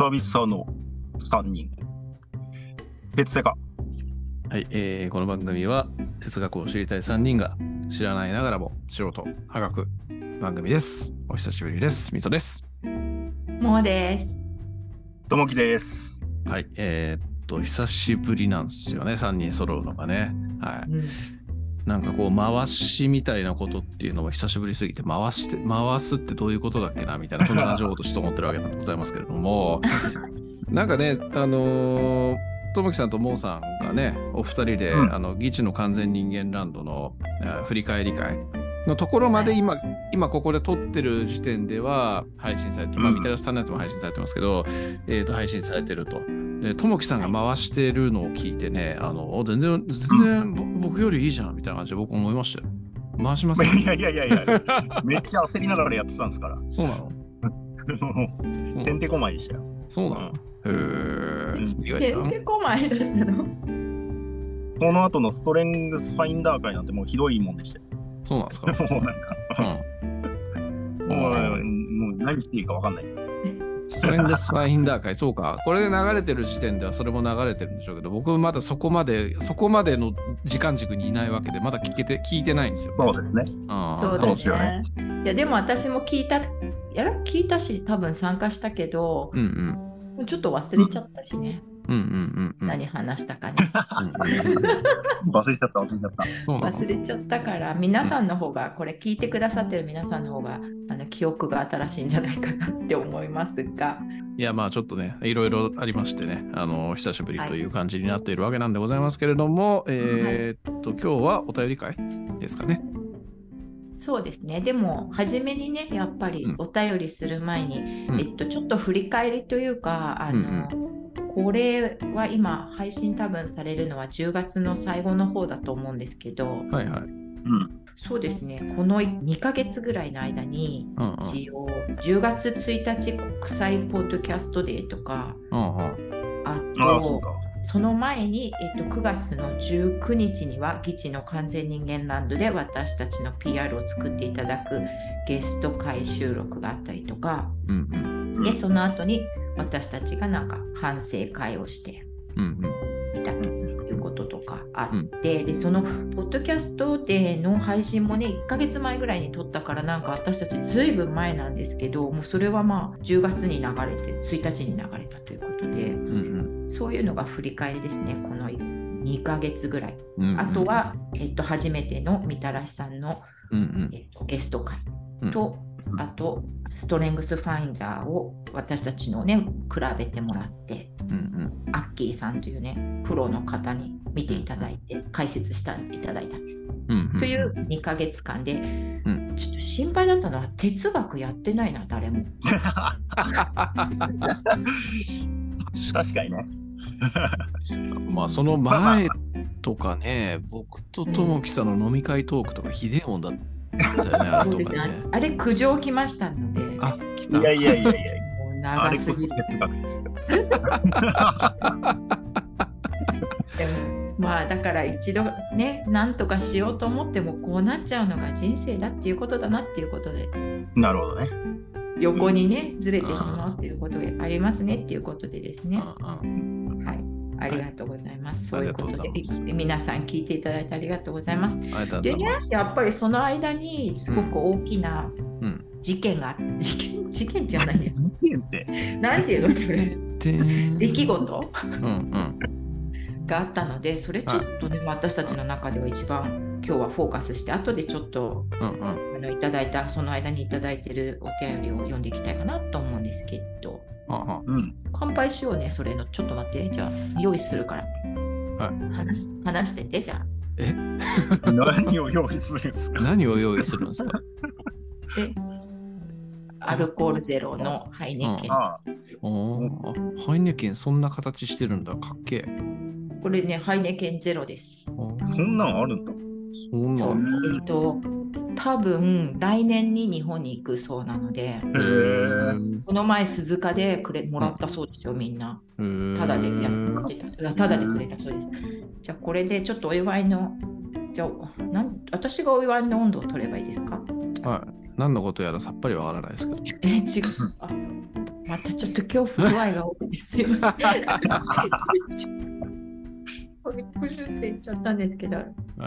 久々の3人。鉄セカ。はい、えーこの番組は哲学を知りたい3人が知らないながらも素人、科学番組です。お久しぶりです。みそです。もうです。ともきです。はい、えーっと、久しぶりなんですよね、3人揃うのがね。はい。うん、なんかこう、回しみたいなことっていうのも久しぶりすぎて、回して、回すってどういうことだっけなみたいな、そんな感じのことちょっと思ってるわけなんでございますけれども、なんかね、あのーともきさんともうさんがね、お二人で、うん。あの、議事の完全人間ランドのあ振り返り会のところまではい。今、今ここで撮ってる時点では配信されて、まあ、うん。みたらしさんのやつも配信されてますけど、えーと、配信されてると。で、ともきさんが回してるのを聞いてね、あの、お全然、全然ぼ僕よりいいじゃんみたいな感じで僕思いましたよ。回します いやいやいやいや、めっちゃ焦りながらやってたんですから。そうなの？てんてこまいでしたよ。そうなの？へえ。意外だなてんてこまいだったの？この後のストレングスファインダー会なんてもうひどいもんでしたよ。そうなんですか？もうなんか、うん。もうもう何していいかわかんない。ストレングスファインダー会、そうか。これで流れてる時点ではそれも流れてるんでしょうけど、僕まだそこまで、そこまでの時間軸にいないわけで、まだ聞けて、聞いてないんですよ。そうですね。そうでですすよよねね。いやでも私も聞いた、やら聞いたし多分参加したけど、うんうん。もうちょっと忘れちゃったしね。うんうんうんうん。何話したかね。うんうんうん忘れちゃった、忘れちゃった。忘れちゃったから皆さんの方がこれ聞いてくださってる皆さんの方があの記憶が新しいんじゃないかなって思いますが。いや、まあちょっとね、いろいろありましてね、あの、久しぶりという感じになっているわけなんでございますけれども、えーっと、今日はお便り会ですかね。そうですね。でも、初めにね、やっぱりうんお便りする前に、うんえっと、ちょっと振り返りというか、あの、これは今、配信多分されるのは10月の最後の方だと思うんですけど、はいはい。うん。そうですね、この2ヶ月ぐらいの間に、一応、10月1日国際ポッドキャストデーとか、うんうんあと、か。その前に、えっと、9月の19日には、議地の完全人間ランドで私たちの PR を作っていただくゲスト会収録があったりとか、うんうんで、その後に私たちがなんか反省会をしていたということとかあって、で、そのポッドキャストデーの配信もね、1ヶ月前ぐらいに撮ったから、なんか私たちずいぶん前なんですけど、もうそれはまあ10月に流れて、1日に流れたということで、うんそういうのが振り返りですね、この2ヶ月ぐらい。うんうん。あとは、えっと、初めてのみたらしさんの、うんうん。えっと、ゲスト会うん。と、あと、ストレングスファインダーを私たちのね、比べてもらって、うんうんアッキーさんというね、プロの方に見ていただいて、解説していただいたんです。うんうんという2ヶ月間で、うんちょっと心配だったのは、哲学やってないな、誰も。確かにね。まあその前とかね、僕とともきさんの飲み会トークとかひでえもんだっあれ そうですね。あれ、苦情来ましたので、あ、来た。いやいやいやいや。もうあれこそ長すぎ哲学ですよ。でもまあだから一度ねなんとかしようと思ってもこうなっちゃうのが人生だっていうことだなっていうことでなるほどね。横にねずれてしまうっていうことがありますねっていうことでですねうんうんはいありがとうございます、そういうことで皆さん聞いていただいてありがとうございます。でね。やっぱりその間にすごく大きなうん。事件が、事件事件じゃないよ。なんていうの？それ。で出来事？うんうん。があったのでそれちょっとね、私たちの中では一番今日はフォーカスして後でちょっとうんうん。あのいただいたその間にいただいてるお便りを読んでいきたいかなと思うんですけど。あうん。乾杯しようねそれの。ちょっと待って。じゃあ用意するから。はい。話し話しててじゃあ。え？何を用意するんですか？何を用意するんですか？でアルコールゼロのハイネケンああ。ハイネケンそんな形してるんだ。かっけえ。これねハイネケンゼロです。そんなんあるんだ。そんそう。なんえっと多分来年に日本に行くそうなのでこの前鈴鹿でくれもらったそうですよみんなただでやってた。ただでくれたそうです。じゃあこれでちょっとお祝いの、じゃあなん私がお祝いの温度を取ればいいですか？はい。何のことやらさっぱりわからないですけど。え、違う。あまたちょっと今日不具合が多くてすい ません。びっくりって言っちゃったんですけど、は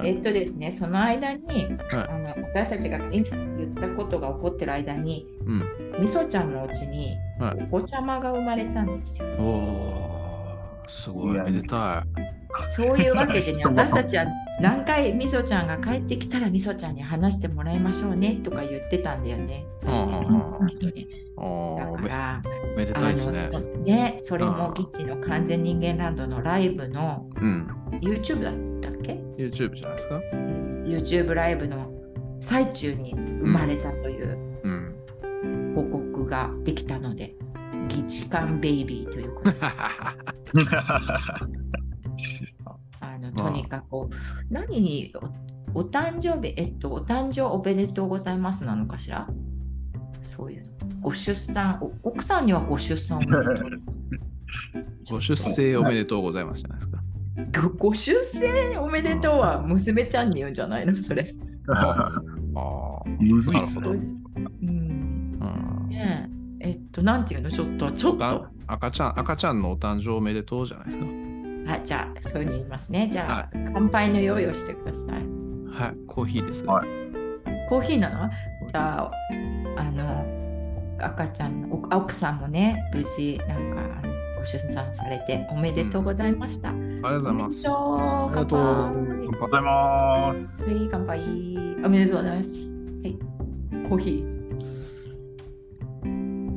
いえっとですね、その間に、はいあの私たちが今言ったことが起こってる間に、うん。みそちゃんのお家にはいお子ちゃまが生まれたんですよ。すごい、めでたそういうわけでね、私たちは何回みそちゃんが帰ってきたらみそちゃんに話してもらいましょうねとか言ってたんだよね。うんうんうんきっとねい。おだから、めであたいですね。のそね、それもギチの完全人間ランドのライブのうん。YouTube だったっけ？YouTube じゃないですか？?YouTube ライブの最中に生まれたといううん。報告ができたので、ギチカンベイビーということで、あのとにかく何におお誕生日、えっと、お誕生おめでとうございますなのかしら？そういうの。ご出産、お奥さんにはご出産おめでとう。ご出生おめでとうございますじゃないですか。ごご出生おめでとうは娘ちゃんに言うんじゃないの？それ。あむずいっすね。うんねえ、えっと、なんていうの？ちょっと、ちょっと。あ赤ちゃん、赤ちゃんのお誕生おめでとうじゃないですか。はい、じゃあ、そういうふうに言いますね。じゃあ、乾杯の用意をしてください。はい、コーヒーです。はいコーヒーなの？じゃあ、あの、赤ちゃんの、お奥さんもね、無事、なんか、ご出産されておめでとうございました。ありがとうございます。おめでとうあ乾りがとうございます。はい、乾杯。おめでとうございます。はい、コーヒ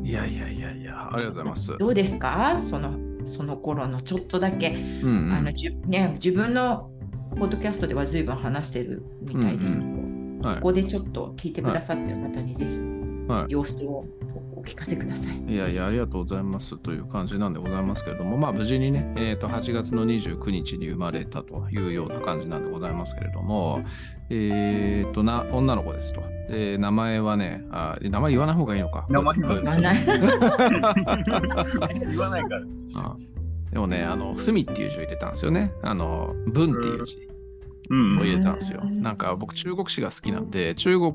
いやいやいやいや、ありがとうございます。ー。どうですか？その、その頃のちょっとだけ、うんうん。あのじゅね、自分のポッドキャストでは随分話してるみたいですけど、はい。ここでちょっと聞いてくださってる方にぜひ。はい様子をお聞かせください。いやいや、ありがとうございますという感じなんでございますけれども、まあ無事にね、えー、と8月の29日に生まれたというような感じなんでございますけれども、えっ、とな、女の子ですと。で名前はねあ、名前言わない方がいいのか。名前言わ言わない。言わないから。あでもね、あの、ふみっていう字を入れたんですよね。あの、文っていう字うんを入れたんですよ。うんなんか僕、中国史が好きなんで、中国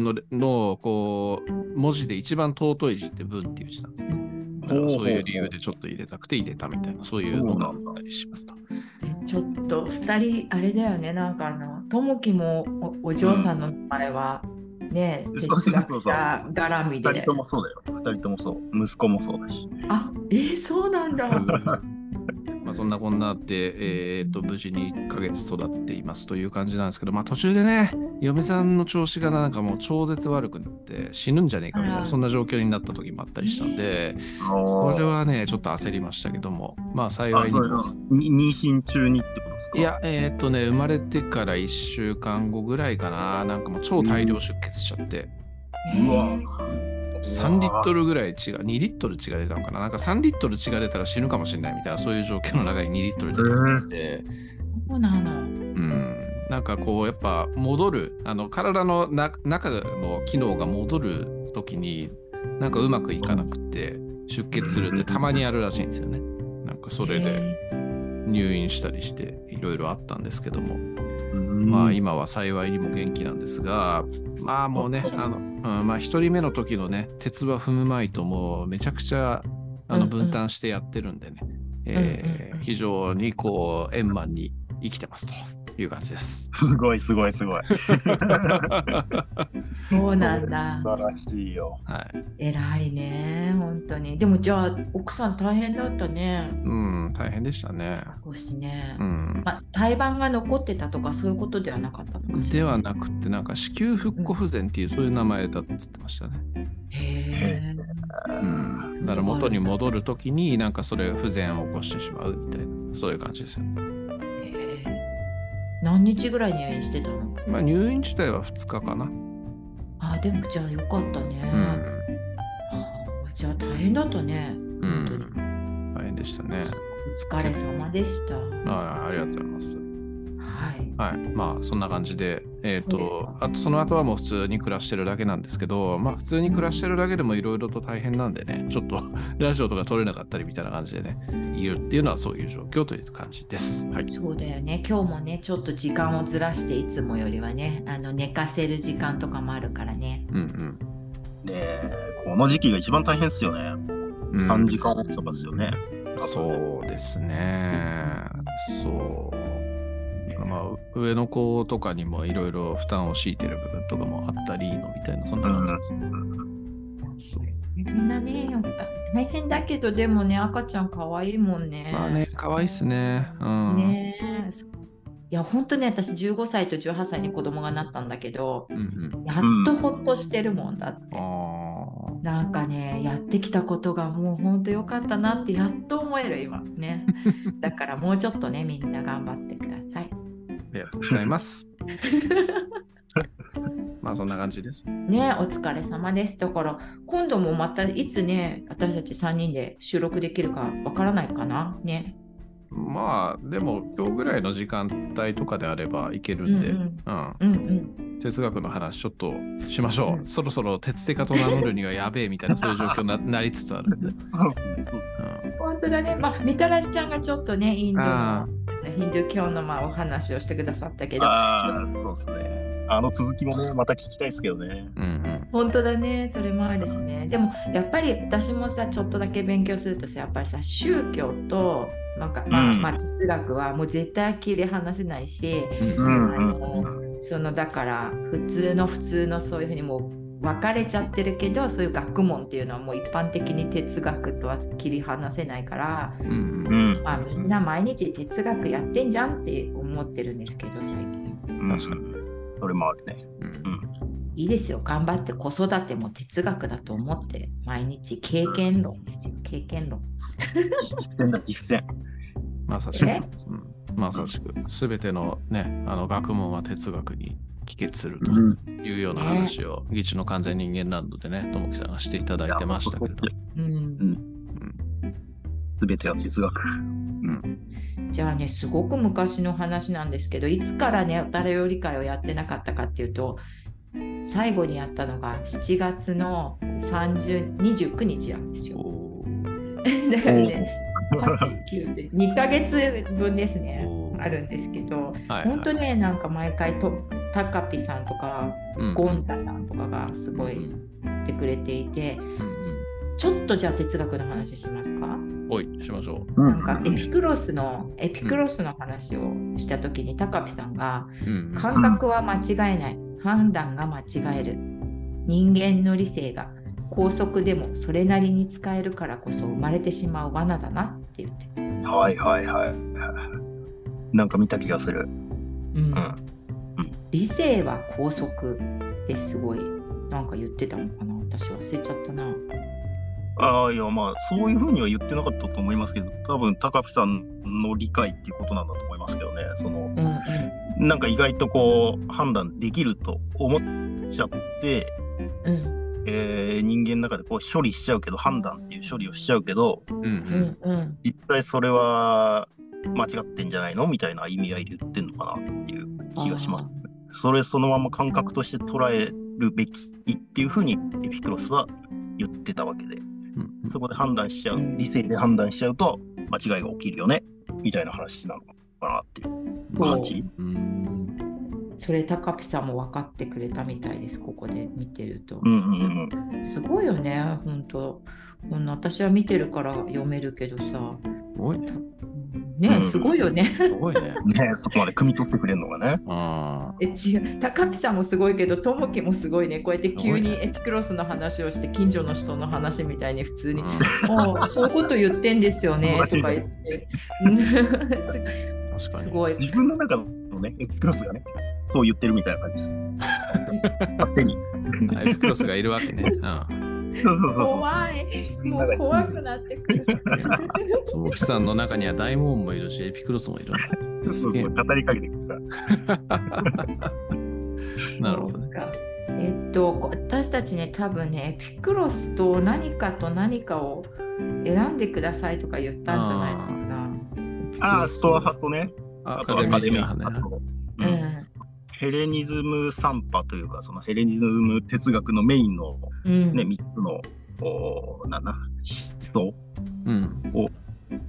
ののこう文字で一番尊い字って文っていう字なんですよ。だからそういう理由でちょっと入れたくて入れたみたいな、そういうのがあったりしますと。ちょっと2人あれだよねなんかあのともきもおお嬢さんの名前は、ねそうそうそうそう哲学者絡みで二人ともそうだよ。二人ともそう。息子もそうだし。あえー、そうなんだ まあ、そんなこんなあって、えー、と無事に1ヶ月育っていますという感じなんですけど、まあ、途中でね、嫁さんの調子がなんかもう超絶悪くなって死ぬんじゃねえかみたいな、そんな状況になった時もあったりしたんで、それはね、ちょっと焦りましたけども、まあ幸いに。妊娠中にってことですか？いや、えーっとね、生まれてから1週間後ぐらいかな、なんかもう超大量出血しちゃって、うわえー3リットルぐらい血が、2リットル血が出たのかな、なんか3リットル血が出たら死ぬかもしれないみたいな、そういう状況の中に2リットル出たので、そうなの。うん、なんかこう、やっぱ戻る、あの体のな中の機能が戻るときに、なんかうまくいかなくて、出血するってたまにあるらしいんですよね。なんかそれでえ入院したりして、いろいろあったんですけども。うんまあ今は幸いにも元気なんですが、まあもうね、あの、うん、まあ一人目の時のね、鉄は踏むまいともうめちゃくちゃあの分担してやってるんでね、えーうんうん非常にこう円満に生きてますという感じです。すごいすごいすごい。そうなんだ素晴らしいよ。はい。偉いね本当にでもじゃあ奥さん大変だったねうん、大変でしたね。少しね、うん。まあ、胎盤が残ってたとかそういうことではなかったのかしらではなくて、なんか子宮復古不全っていう、そういう名前だっつってましたね。へえうん。だから元に戻るときに、なんかそれ不全を起こしてしまうみたいな、そういう感じですよね。へえ何日ぐらい入院してたの？まあ入院自体は2日かな。あでもじゃあよかったね、うん。はあじゃあ大変だったねうん。大変でしたね。お疲れ様でしたあありがとうございます。はいはい。まあ、そんな感じで、えっ、そうですとか、あとその後はもう普通に暮らしてるだけなんですけど、まあ、普通に暮らしてるだけでもいろいろと大変なんでね、ちょっと ラジオとか撮れなかったりみたいな感じでね、いるっていうのはそういう状況という感じです。はい。そうだよね今日もねちょっと時間をずらしていつもよりはねあの寝かせる時間とかもあるからねうんねえ、この時期が一番大変っすよね。うん。うん3時間とかですよね。そうですね。そう。まあ、上の子とかにもいろいろ負担を強いてる部分とかもあったりのみたいな、そんな感じです。そうみんなね、大変だけど、でもね、赤ちゃん可愛いもんね。まあね、可愛いっすね。うん。ねえいや、本当ね、私15歳と18歳に子供がなったんだけど、うんうん。やっとほっとしてるもんだって。あなんかね、やってきたことがもう本当良かったなってやっと思える今ね。だからもうちょっとね、みんな頑張ってください。あ、ありがとうございます。まあ、そんな感じです。ね、お疲れ様です。だから今度もまたいつね、私たち3人で収録できるかわからないかな。ね。まあ、でも、今日ぐらいの時間帯とかであればいけるんで。哲学の話ちょっとしましょう。うんそろそろ鉄テカと名乗るにはやべえみたいなそういう状況にななりつつあるんで。そうですね。そうですね。本当だね。まあ、みたらしちゃんがちょっとね、インドあの、ヒンドゥー教のまあお話をしてくださったけど、ああ、そうですね。あの続きもね、また聞きたいですけどね。うんうん。本当だね、それもあるしね。でもやっぱり私もさ、ちょっとだけ勉強するとさ、やっぱりさ、宗教と、なんかまあ、うんまあ、哲学はもう絶対切り離せないし、うんうんあのそのだから普通の普通のそういうふうにもう分かれちゃってるけどそういう学問っていうのはもう一般的に哲学とは切り離せないから、うんううんん。まあ、みんな毎日哲学やってんじゃんって思ってるんですけど最近確かにそれもあるね。うんいいですよ頑張って子育ても哲学だと思って毎日経験論ですよ経験論実践だ、実践。まさしく。え？うんまさしく。すべてのね、あの学問は哲学に帰結するとうん。いうような話を、議事の完全人間ランドでね、ともきさんがしていただいてましたけど。うんすべては哲学。うんじゃあねすごく昔の話なんですけどいつからねおたより会をやってなかったかっていうと最後にやったのが7月の30 29日なんですよ。お だからね8 9で2ヶ月分ですねおあるんですけどはい本当ねなんか毎回とタカピさんとかうん。ゴンタさんとかがすごいうん言ってくれていてうんちょっとじゃあ哲学の話しますか？うんおい、しましょう。なんかエピクロスのエピクロスの話をした時にタカピさんがう。うんうん。感覚は間違えない。判断が間違える。人間の理性が高速でもそれなりに使えるからこそ生まれてしまう罠だなって言って、はいはいはい。なんか見た気がする。うん。うん。理性は高速ってすごい。なんか言ってたのかな？私忘れちゃったなああ、いや、まあ、そういうふうには言ってなかったと思いますけど、多分高木さんの理解っていうことなんだと思いますけどね。その、うんうんなんか意外とこう、判断できると思っちゃって、うんえー人間の中でこう処理しちゃうけど、判断っていう処理をしちゃうけど、うんううん実際それは間違ってんじゃないのみたいな意味合いで言ってんのかなっていう気がします。それそのまま感覚として捉えるべきっていうふうにエピクロスは言ってたわけで、うんそこで判断しちゃう。うん、理性で判断しちゃうと間違いが起きるよね、みたいな話なのかなっていう。感じ？うん。それタカピさんも分かってくれたみたいですここで見てると、うんうんうん。すごいよね本当こんな私は見てるから読めるけどさすごいね。ねすごいよね。すごいね。ねそこまで汲み取ってくれるのがね。あえ違う高ピさんもすごいけどともきもすごいねこうやって急にエピクロスの話をして近所の人の話みたいに普通に「ああそういうこと言ってんですよね」とか言ってうんす確かに。すごい。自分の中のね、エピクロスがね、そう言ってるみたいな感じです。勝手に。あエピクロスがいるわけね。うんそうそうそうそう。怖いもう怖くなってくる。そう木さんの中には大門もいるし、エピクロスもいる。そうそうそう、語りかけてくるから。なるほどね。えっとこ私たちね多分ねエピクロスと何かと何かを選んでくださいとか言ったんじゃないのかな。ああ、ストア派とね、ああとアカデミー派ね。うんうんヘレニズム三派というか、そのヘレニズム哲学のメインのうんね、3つの、なんだ、思想うん。を、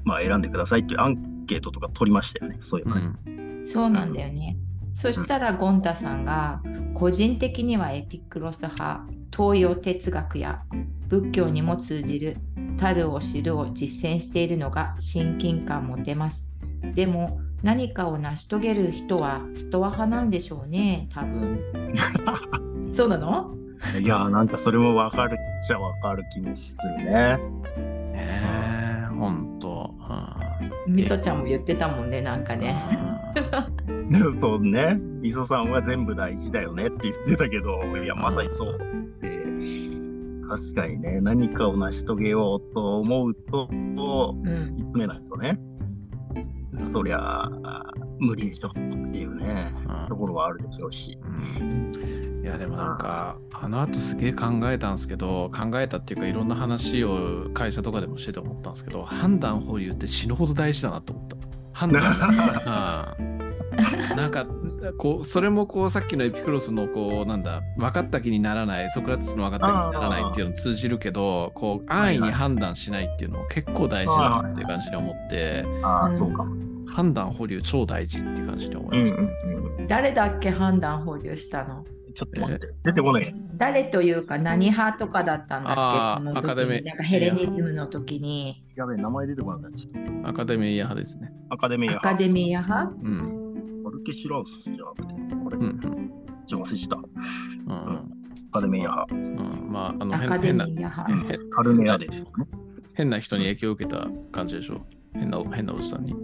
まあ、選んでくださいっていうアンケートとか取りましたよね、そういううのね。ん。そうなんだよね。そしたらゴンタさんが個人的にはエピクロス派東洋哲学や仏教にも通じる樽を知るを実践しているのが親近感持てます。でも何かを成し遂げる人はストア派なんでしょうね、多分。そうなの？いやーなんかそれもわかるっちゃわかる気もするね。えー、ほんと。みそちゃんも言ってたもんね、なんかね。でもそうね、みそさんは全部大事だよねって言ってたけど、いや、まさにそうで、確かにね、何かを成し遂げようと思うと、うん、詰めないとね、そりゃ無理でしょっていうね、うん。ところはあるでしょうし。うんいやでもなんかあの後すげえ考えたんですけど考えたっていうかいろんな話を会社とかでもしてて思ったんですけど判断保留って死ぬほど大事だなと思った。判断うん。なんかこうそれもこうさっきのエピクロスのこうなんだ分かった気にならないソクラテスの分かった気にならないっていうのに通じるけどこう安易に判断しないっていうのも結構大事だなっていう感じで思って。ああ、うん。そうか。も。判断保留超大事っていう感じで思うんういました、んうん。誰だっけ判断保留したの？ちょっと待って、出てこない。誰というか何派とかだったんだっけ？この時アカデミー。になんかヘレニズムの時に。やべえ、名前出てこなくなっちゃっアカデミー派ですね。た。アカデミーアカデミア派？うん。マルケシュラウスじゃなくて、これ、うんうん。ちょ忘れした。うん。アカデミー派。うん、まあ、あのアカデ変ミなア派へカルメアですよね。変な人に影響を受けた感じでしょ。変な変なおじさんに。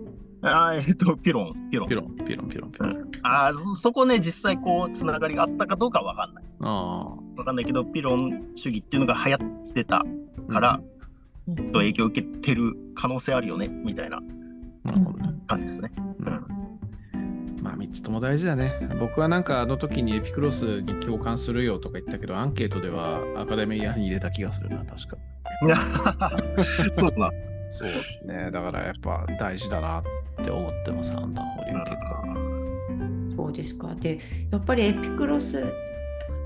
あーえっと、ピロン、ピロン。ピロン、ピロン、ピロン、ピロン。ああ、そそこね、実際こう、つながりがあったかどうかはわかんない。あわかんないけど、ピロン主義っていうのが流行ってたあ。から、うんと影響を受けてる可能性あるよね、みたいな。感じですね。うんまあ、3つとも大事だね。僕はなんかあの時にエピクロスに共感するよとか言ったけど、アンケートではアカデミアに入れた気がするな、確か。そうだ。そうですね。だからやっぱ大事だなって思ってます、判断保留結構。そうですか。で、やっぱりエピクロス、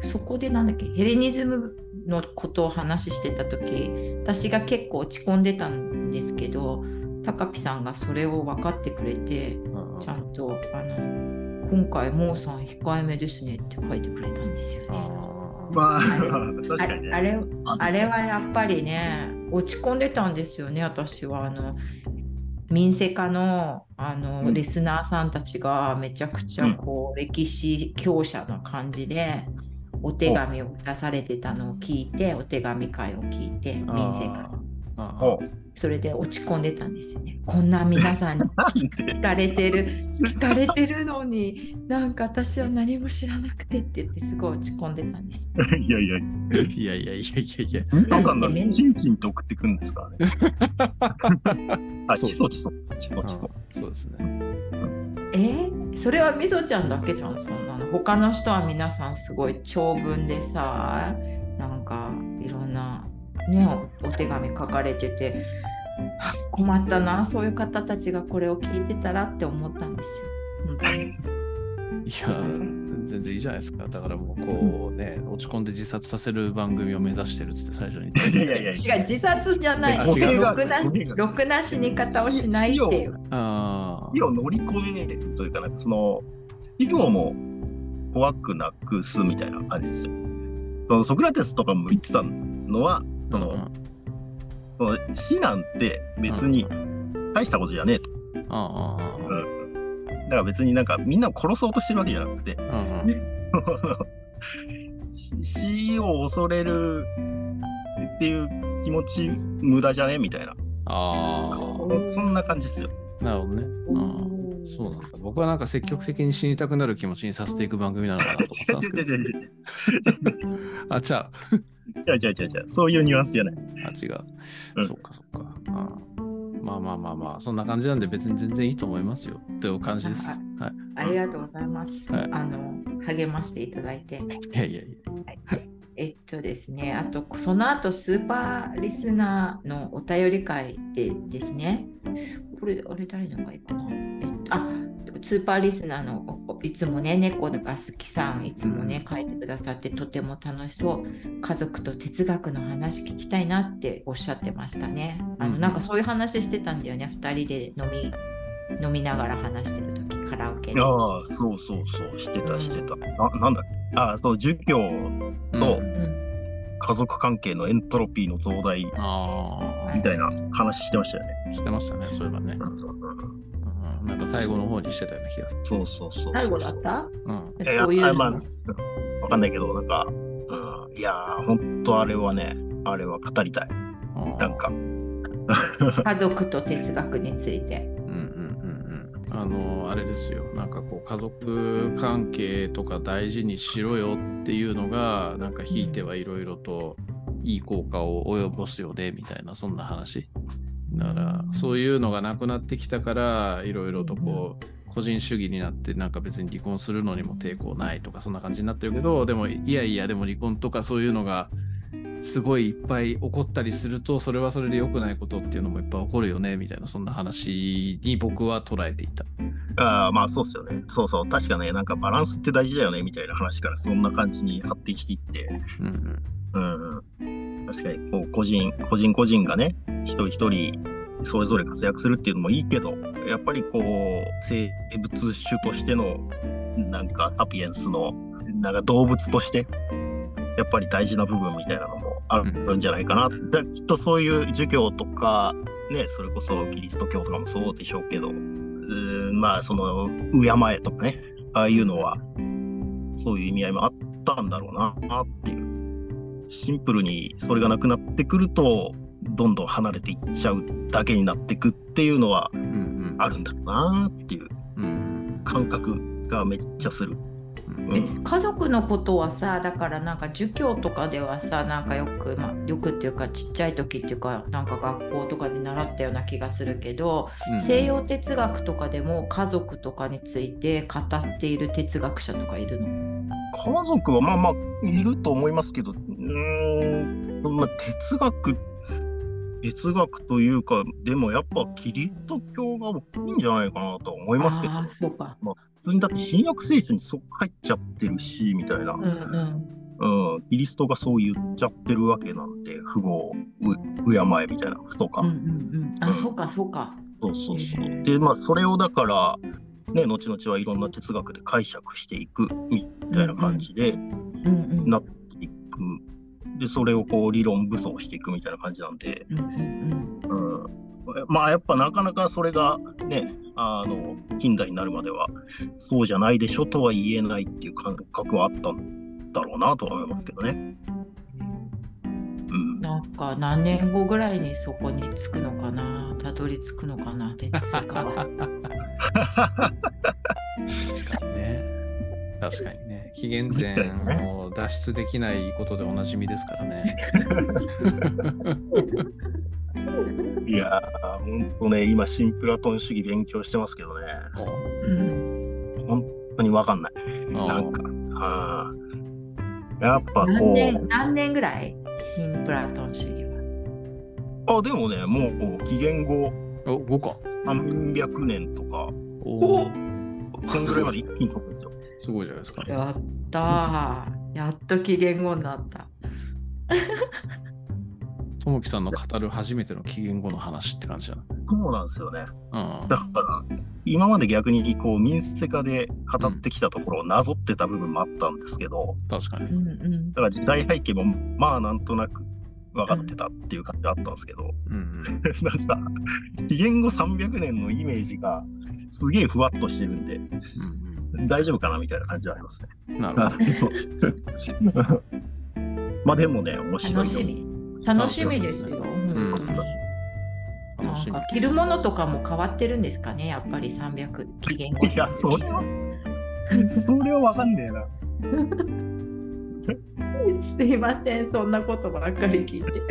そこでなんだっけ、ヘレニズムのことを話してた時私が結構落ち込んでたんですけど、高ピさんがそれを分かってくれて、うんちゃんと、あの、今回、モーさん控えめですねって書いてくれたんですよね。あーまあ、あれ確かにね。あれあれあれはやっぱりね落ち込んでたんですよね私は。あの民生化のあの、うん。リスナーさんたちがめちゃくちゃこう、歴史強者の感じでお手紙を出されてたのを聞いてお手紙会を聞いて民生化あー。おそれで落ち込んでたんですよねこんな皆さんに聞かれてる聞かれてるのになんか私は何も知らなくてって言ってすごい落ち込んでたんです。いやいや、いやいやいやいやいや。みそさんがだってねチンチンと送ってくるんですか？らね。あ、そうチソチソ、チソチソ。そうですね。え？ーそれはみぞちゃんだけじゃんそんなの他の人は皆さんすごい長文でさなんかいろんなねおお手紙書かれててはあ困ったなそういう方たちがこれを聞いてたらって思ったんですよ。いや、全然いいじゃないですか。だからもう、こうね、落ち込んで自殺させる番組を目指してるっつって最初に言って。いやいやいや違う自殺じゃない。あ違う。ろくな死に方をしないっていう。あ火を乗り越えるというか、なんかその、火をも怖くなくすみたいな感じですよ。そのソクラテスとかも言ってたのは、その、その死なんて別に大したことじゃねえと。ああうんだから別になんかみんなを殺そうとしてるわけじゃなくて、ああうん 死死を恐れるっていう気持ち無駄じゃねみたいな。あそんな感じですよ。あ、なるほどね。うんそうなんだ。僕はなんか積極的に死にたくなる気持ちにさせていく番組なのかなと思ってたんですけど。あ、ちゃう。違う違う違う違う。そういうニュアンスじゃない。あ、違う。うんそっかそっか。あまあまあまあまあ、そんな感じなんで別に全然いいと思いますよ。という感じです。はい。ありがとうございます、はいあの励ましていただいていやいやいや。えっとですね、あとその後スーパーリスナーのお便り会でですね、これ、あれ誰のがいいかな、えっと、あスーパーリスナーのおいつもね、猫が好きさん、いつもね、書いてくださってとても楽しそう、家族と哲学の話聞きたいなっておっしゃってましたね。あのうんなんかそういう話してたんだよね、2人で飲み飲みながら話してるとき、カラオケで。ああ、そうそうそう、してたしてた。ななんだっけ？ああ、そう、儒教うんとうん家族関係のエントロピーの増大あみたいな話してましたよね。あ、してましたね、そういえばね。うんうんうんうん、なんか最後の方にしてたような気がする。そうそうそうそう。最後だった？うん。いやそういうのまあ、わかんないけど、なんか、うん、いやー、本当あれはね、あれは語りたい。なんか、家族と哲学について。うんうんうんうん。あの、あれですよ。なんかこう、家族関係とか大事にしろよっていうのが、なんかひいてはいろいろといい効果を及ぼすよね、みたいな、そんな話。だから、そういうのがなくなってきたから、いろいろとこう、個人主義になって、なんか別に離婚するのにも抵抗ないとか、そんな感じになってるけど、でも、いやいや、でも離婚とかそういうのが、すごいいっぱい起こったりすると、それはそれで良くないことっていうのもいっぱい起こるよね、みたいな、そんな話に僕は捉えていた。あーまあそうっすよね。そうそう、確かね、なんかバランスって大事だよね、みたいな話からそんな感じに発展していって、うんうん。うん、確かにこう個人、個人個人がね、一人一人、それぞれ活躍するっていうのもいいけど、やっぱりこう、生物種としての、なんかサピエンスの、なんか動物として、やっぱり大事な部分みたいなのもあるんじゃないかな。できっとそういう儒教とか、ね、それこそキリスト教とかもそうでしょうけど、うーんまあ、その、敬えとかね、ああいうのは、そういう意味合いもあったんだろうなっていう。シンプルにそれがなくなってくると、どんどん離れていっちゃうだけになってくっていうのは。あるんだろうなっていううん感覚がめっちゃする。家族のことはさだからなんか儒教とかではさなんかよく、まあ、よくっていうかちっちゃい時っていうかなんか学校とかで習ったような気がするけど、うん西洋哲学とかでも家族とかについて語っている哲学者とかいるの？家族はまあまあいると思いますけど、うーん、まあ、哲学、哲学というか、でもやっぱキリスト教が大きいんじゃないかなとは思いますけど、ああそうか。普通にだって新約聖書にそっ入っちゃってるし、みたいな。うんうんうん、キリストがそう言っちゃってるわけなんで、父母敬えみたいな、父とか。うんうんうん。あ、そうかそうか。そうそうそう。で、まあ、それをだから、ね、後々はいろんな哲学で解釈していくみたいな感じでうんうんなっていく。で、それをこう理論武装していくみたいな感じなんで、うんうんうん、まあ、やっぱなかなかそれがね、あの、近代になるまでは、そうじゃないでしょとは言えないっていう感覚はあったんだろうなとは思いますけどね。うん。なんか何年後ぐらいにそこに着くのかな？たどり着くのかな？哲学は。確かにね。確かにね。紀元前を脱出できないことでおなじみですからね。いやー、ほんとね、今、新プラトン主義勉強してますけどね、うん本当にわかんない。おなんか、あーやっぱ何こ年何年ぐらい？新プラトン主義は。う、あ、でもね、もう紀元後お、5か。300年とか、おお、そんぐらいまで一気に飛ぶんですよ。すごいじゃないですか。やったー。やっと期限後になった。ともきさんの語る初めての紀元後の話って感じだな。そうなんですよね。うんだから、今まで逆にこう民生化で語ってきたところをなぞってた部分もあったんですけど、確かに。うんうんだから時代背景もまあなんとなく分かってたっていう感じがあったんですけど、うんうん。なんか、紀元後300年のイメージがすげえふわっとしてるんで、うん大丈夫かなみたいな感じはありますね。うん、なるほど。まあでもね、面白いよ楽しみ。楽しみですよ。なんか着るものとかも変わってるんですかね、やっぱり300期限後。いや、それは、それは分かんねえな。すいません、そんなことばっかり聞いて。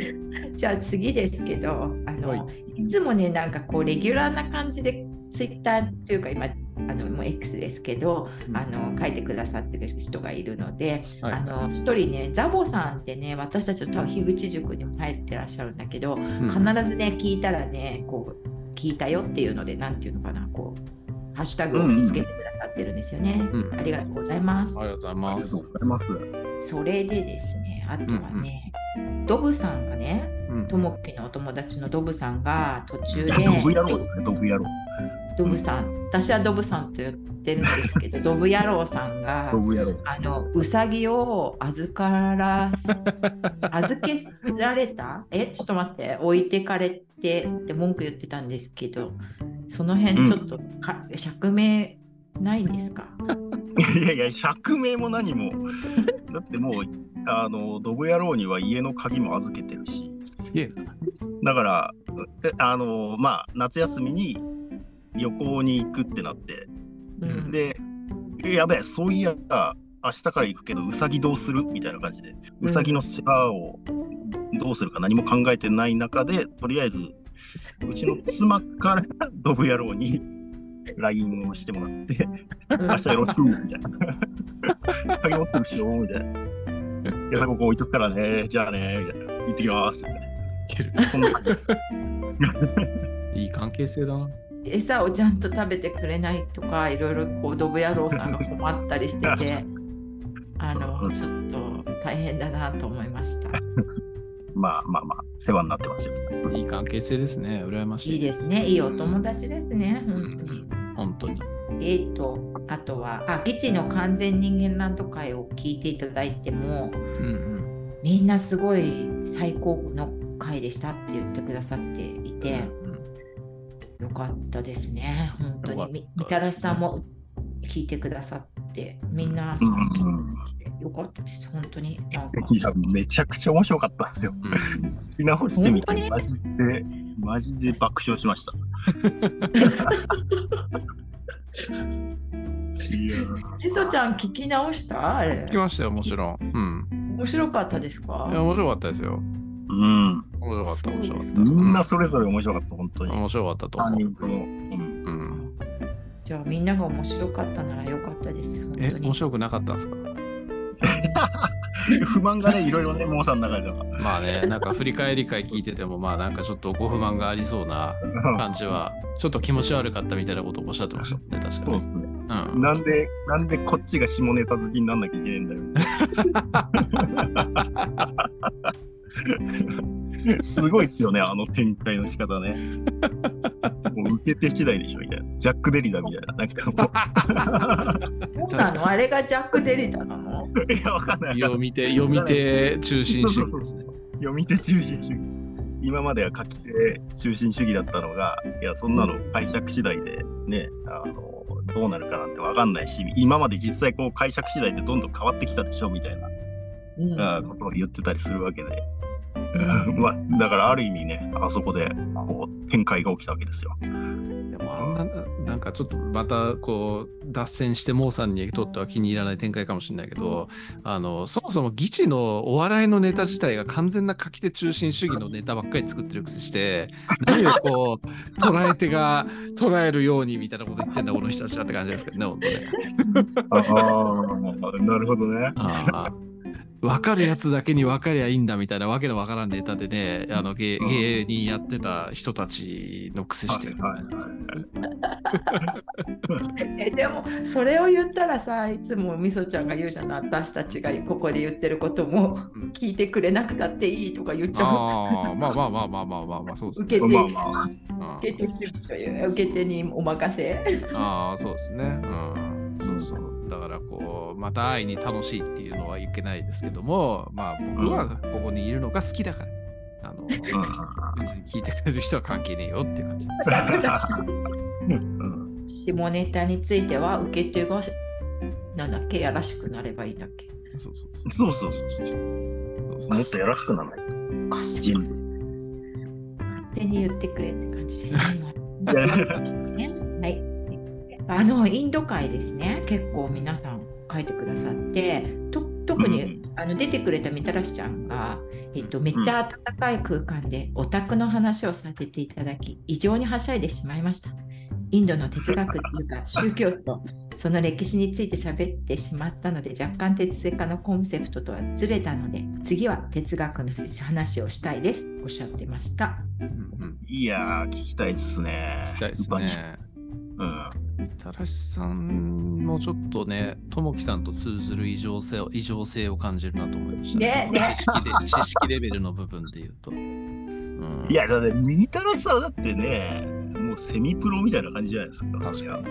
じゃあ次ですけど、あの、、はいつもね、なんかこう、レギュラーな感じで、ツイッターというか、今、あのもう X ですけど、うんあの書いてくださってる人がいるので、はいあの一人ね、ザボさんってね、私たちの多分樋口塾にも入ってらっしゃるんだけど、うん必ずね、聞いたらね、こう、聞いたよっていうので、なんていうのかな、こう、ハッシュタグをつけてくださってるんですよね。うんありがとうございます。ありがとうございあますりがとう。ございます。それでですね、あとはね、ドブさんがね、うんともきのお友達のドブさんが途中で、ドブ野郎ですね、ドブ野郎。ドブさん、私はドブさんと言ってるんですけど、ドブ野郎さんが、ドブ野郎。あのうさぎを預から 預けられた？えちょっと待って置いてかれてって文句言ってたんですけどその辺ちょっとか、釈明ないんですか？いやいや、釈明も何も。だってもう、あの、ドブ野郎には家の鍵も預けてるし。だから、えあの、まあ、夏休みに旅行に行くってなって、うんで、えやべえ、そういや、明日から行くけど、うさぎどうするみたいな感じで、うさぎの世話をどうするか何も考えてない中で、とりあえず、うちの妻からドブ野郎に LINE をしてもらって、明日よろしくみたいな。鍵持ってしょみたいな。いや、ここ置いとくからね、じゃあね、みたいな。行ってきます。みたい。いい関係性だな。餌をちゃんと食べてくれないとかいろいろこうドブ野郎さんが困ったりしてて あのちょっと大変だなと思いました。まあまあまあ、世話になってますよ。いい関係性ですね。羨ましい。いいですねいいお友達ですね本当に。本当に。えー、とあとはあギチの完全人間ランド会を聞いていただいてもうんうん。みんなすごい最高の会でしたって言ってくださっていて、よかったですね。本当に。みみたらしさんも聞いてくださってみんなうんうんよかったです。本当に。いや、めちゃくちゃ面白かったんですよ。うん。聞き直してみてマジで、マジで爆笑しました。いやみそちゃん聞き直した？あれ。聞きましたよ、もちろん。うん。面白かったですいや、か面白かったですよ。うん。面白かった、面白かった。みんなうそれぞれ面白かった、本当に。面白かったと3思う。人とも。うんうん。じゃあみんなが面白かったならよかったです本え、当に面白くなかったんですか？不満がね、いろいろね、モーさんの中では。まあね、なんか振り返り会聞いてても、まあなんかちょっとご不満がありそうな感じは、ちょっと気持ち悪かったみたいなことをおっしゃってましたもんね、確かに。そうですね。うん。なんで、なんでこっちが下ネタ好きになんなきゃいけないんだよ。すごいっすよね、あの展開の仕方ね。もう受け手次第でしょ、みたいな。ジャック・デリダみたいな。なんかもそうなの？あれがジャック・デリタなの？う、いや、わかんない。読み手、読み手中心主義ですね。読み手中心主義。今までは書き手中心主義だったのが、いや、そんなの解釈次第でね、あの、どうなるかなんてわかんないし、今まで実際こう解釈次第でどんどん変わってきたでしょ、みたいな。うんあことを言ってたりするわけで、まあ、だからある意味ね、あそこでこう展開が起きたわけですよ。でもあんな、なんかちょっとまたこう、脱線してモーさんにとっては気に入らない展開かもしれないけど、あの、そもそも議事のお笑いのネタ自体が完全な書き手中心主義のネタばっかり作ってるくせして、何をこう、捉え手が捉えるようにみたいなこと言ってんだ、この人たちはって感じですけどね、本当ね。ああ、なるほどね。ああ分かるやつだけに分かりゃいいんだみたいなわけのわからんネタでね、あの芸うん。芸人やってた人たちの癖してる。えでもそれを言ったらさいつもみそちゃんが言うじゃない私たちがここで言ってることもうん。聞いてくれなくたっていいとか言っちゃうああ、まあまあまあまあまあまあまあ、そうですね。受け手まあまあ、うん。受け手主義という受け手にお任せ。ああ、そうですね。うん。そうそう。だから、こう、また会いに楽しいっていうのはいけないですけども、まあ、僕はここにいるのが好きだから、あの、別に聞いてくれる人は関係ねえよっていう感じです。うん下ネタについては受け手がなんだっけやらしくなればいいんだっけそうそうそうそうそうそう。そうそうもっとやらしくならない。おかしい。勝手に言ってくれって感じですね。はい、すいませんあのインド会ですね結構皆さん書いてくださってと特に、うんあの出てくれたみたらしちゃんが、えっと、めっちゃ暖かい空間でオタクの話をさせていただき異常にはしゃいでしまいました。インドの哲学というか 宗教とその歴史について喋ってしまったので若干哲学家のコンセプトとはずれたので次は哲学の話をしたいですおっしゃってました。うんうん。いやー、聞きたいっすね。聞きたいですね。うん。たらしさんもちょっとね、ともきさんと通ずる異常性を異常性を感じるなと思いましたねね知識で 知識レベルの部分で言うと。うんいや、だって、ミニタロさんだってね、もうセミプロみたいな感じじゃないですか。確かにね。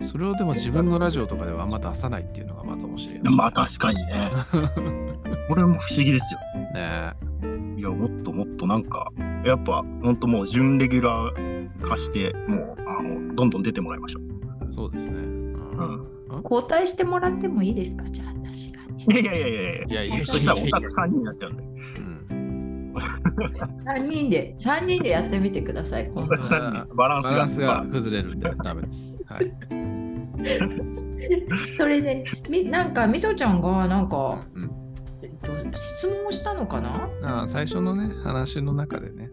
うん、それをでも自分のラジオとかではあんま出さないっていうのがまた面白い、ね。まあ確かにね。これも不思議ですよ。ねいや、もっともっとなんか、やっぱ本当もう準レギュラー化して、もうあのどんどん出てもらいましょう。そうですね。うん、交代してもらってもいいですか？じゃあ、確かに。いやいやいやいやいや。いや、そしたらオタク3人になっちゃうんで。3人で、3人でやってみてください、今度。バランスがスが崩れるんでダメです。はい、それで、みなんか、みそちゃんが、なんか、うん、えっと、質問をしたのかな？あ最初のね、話の中でね。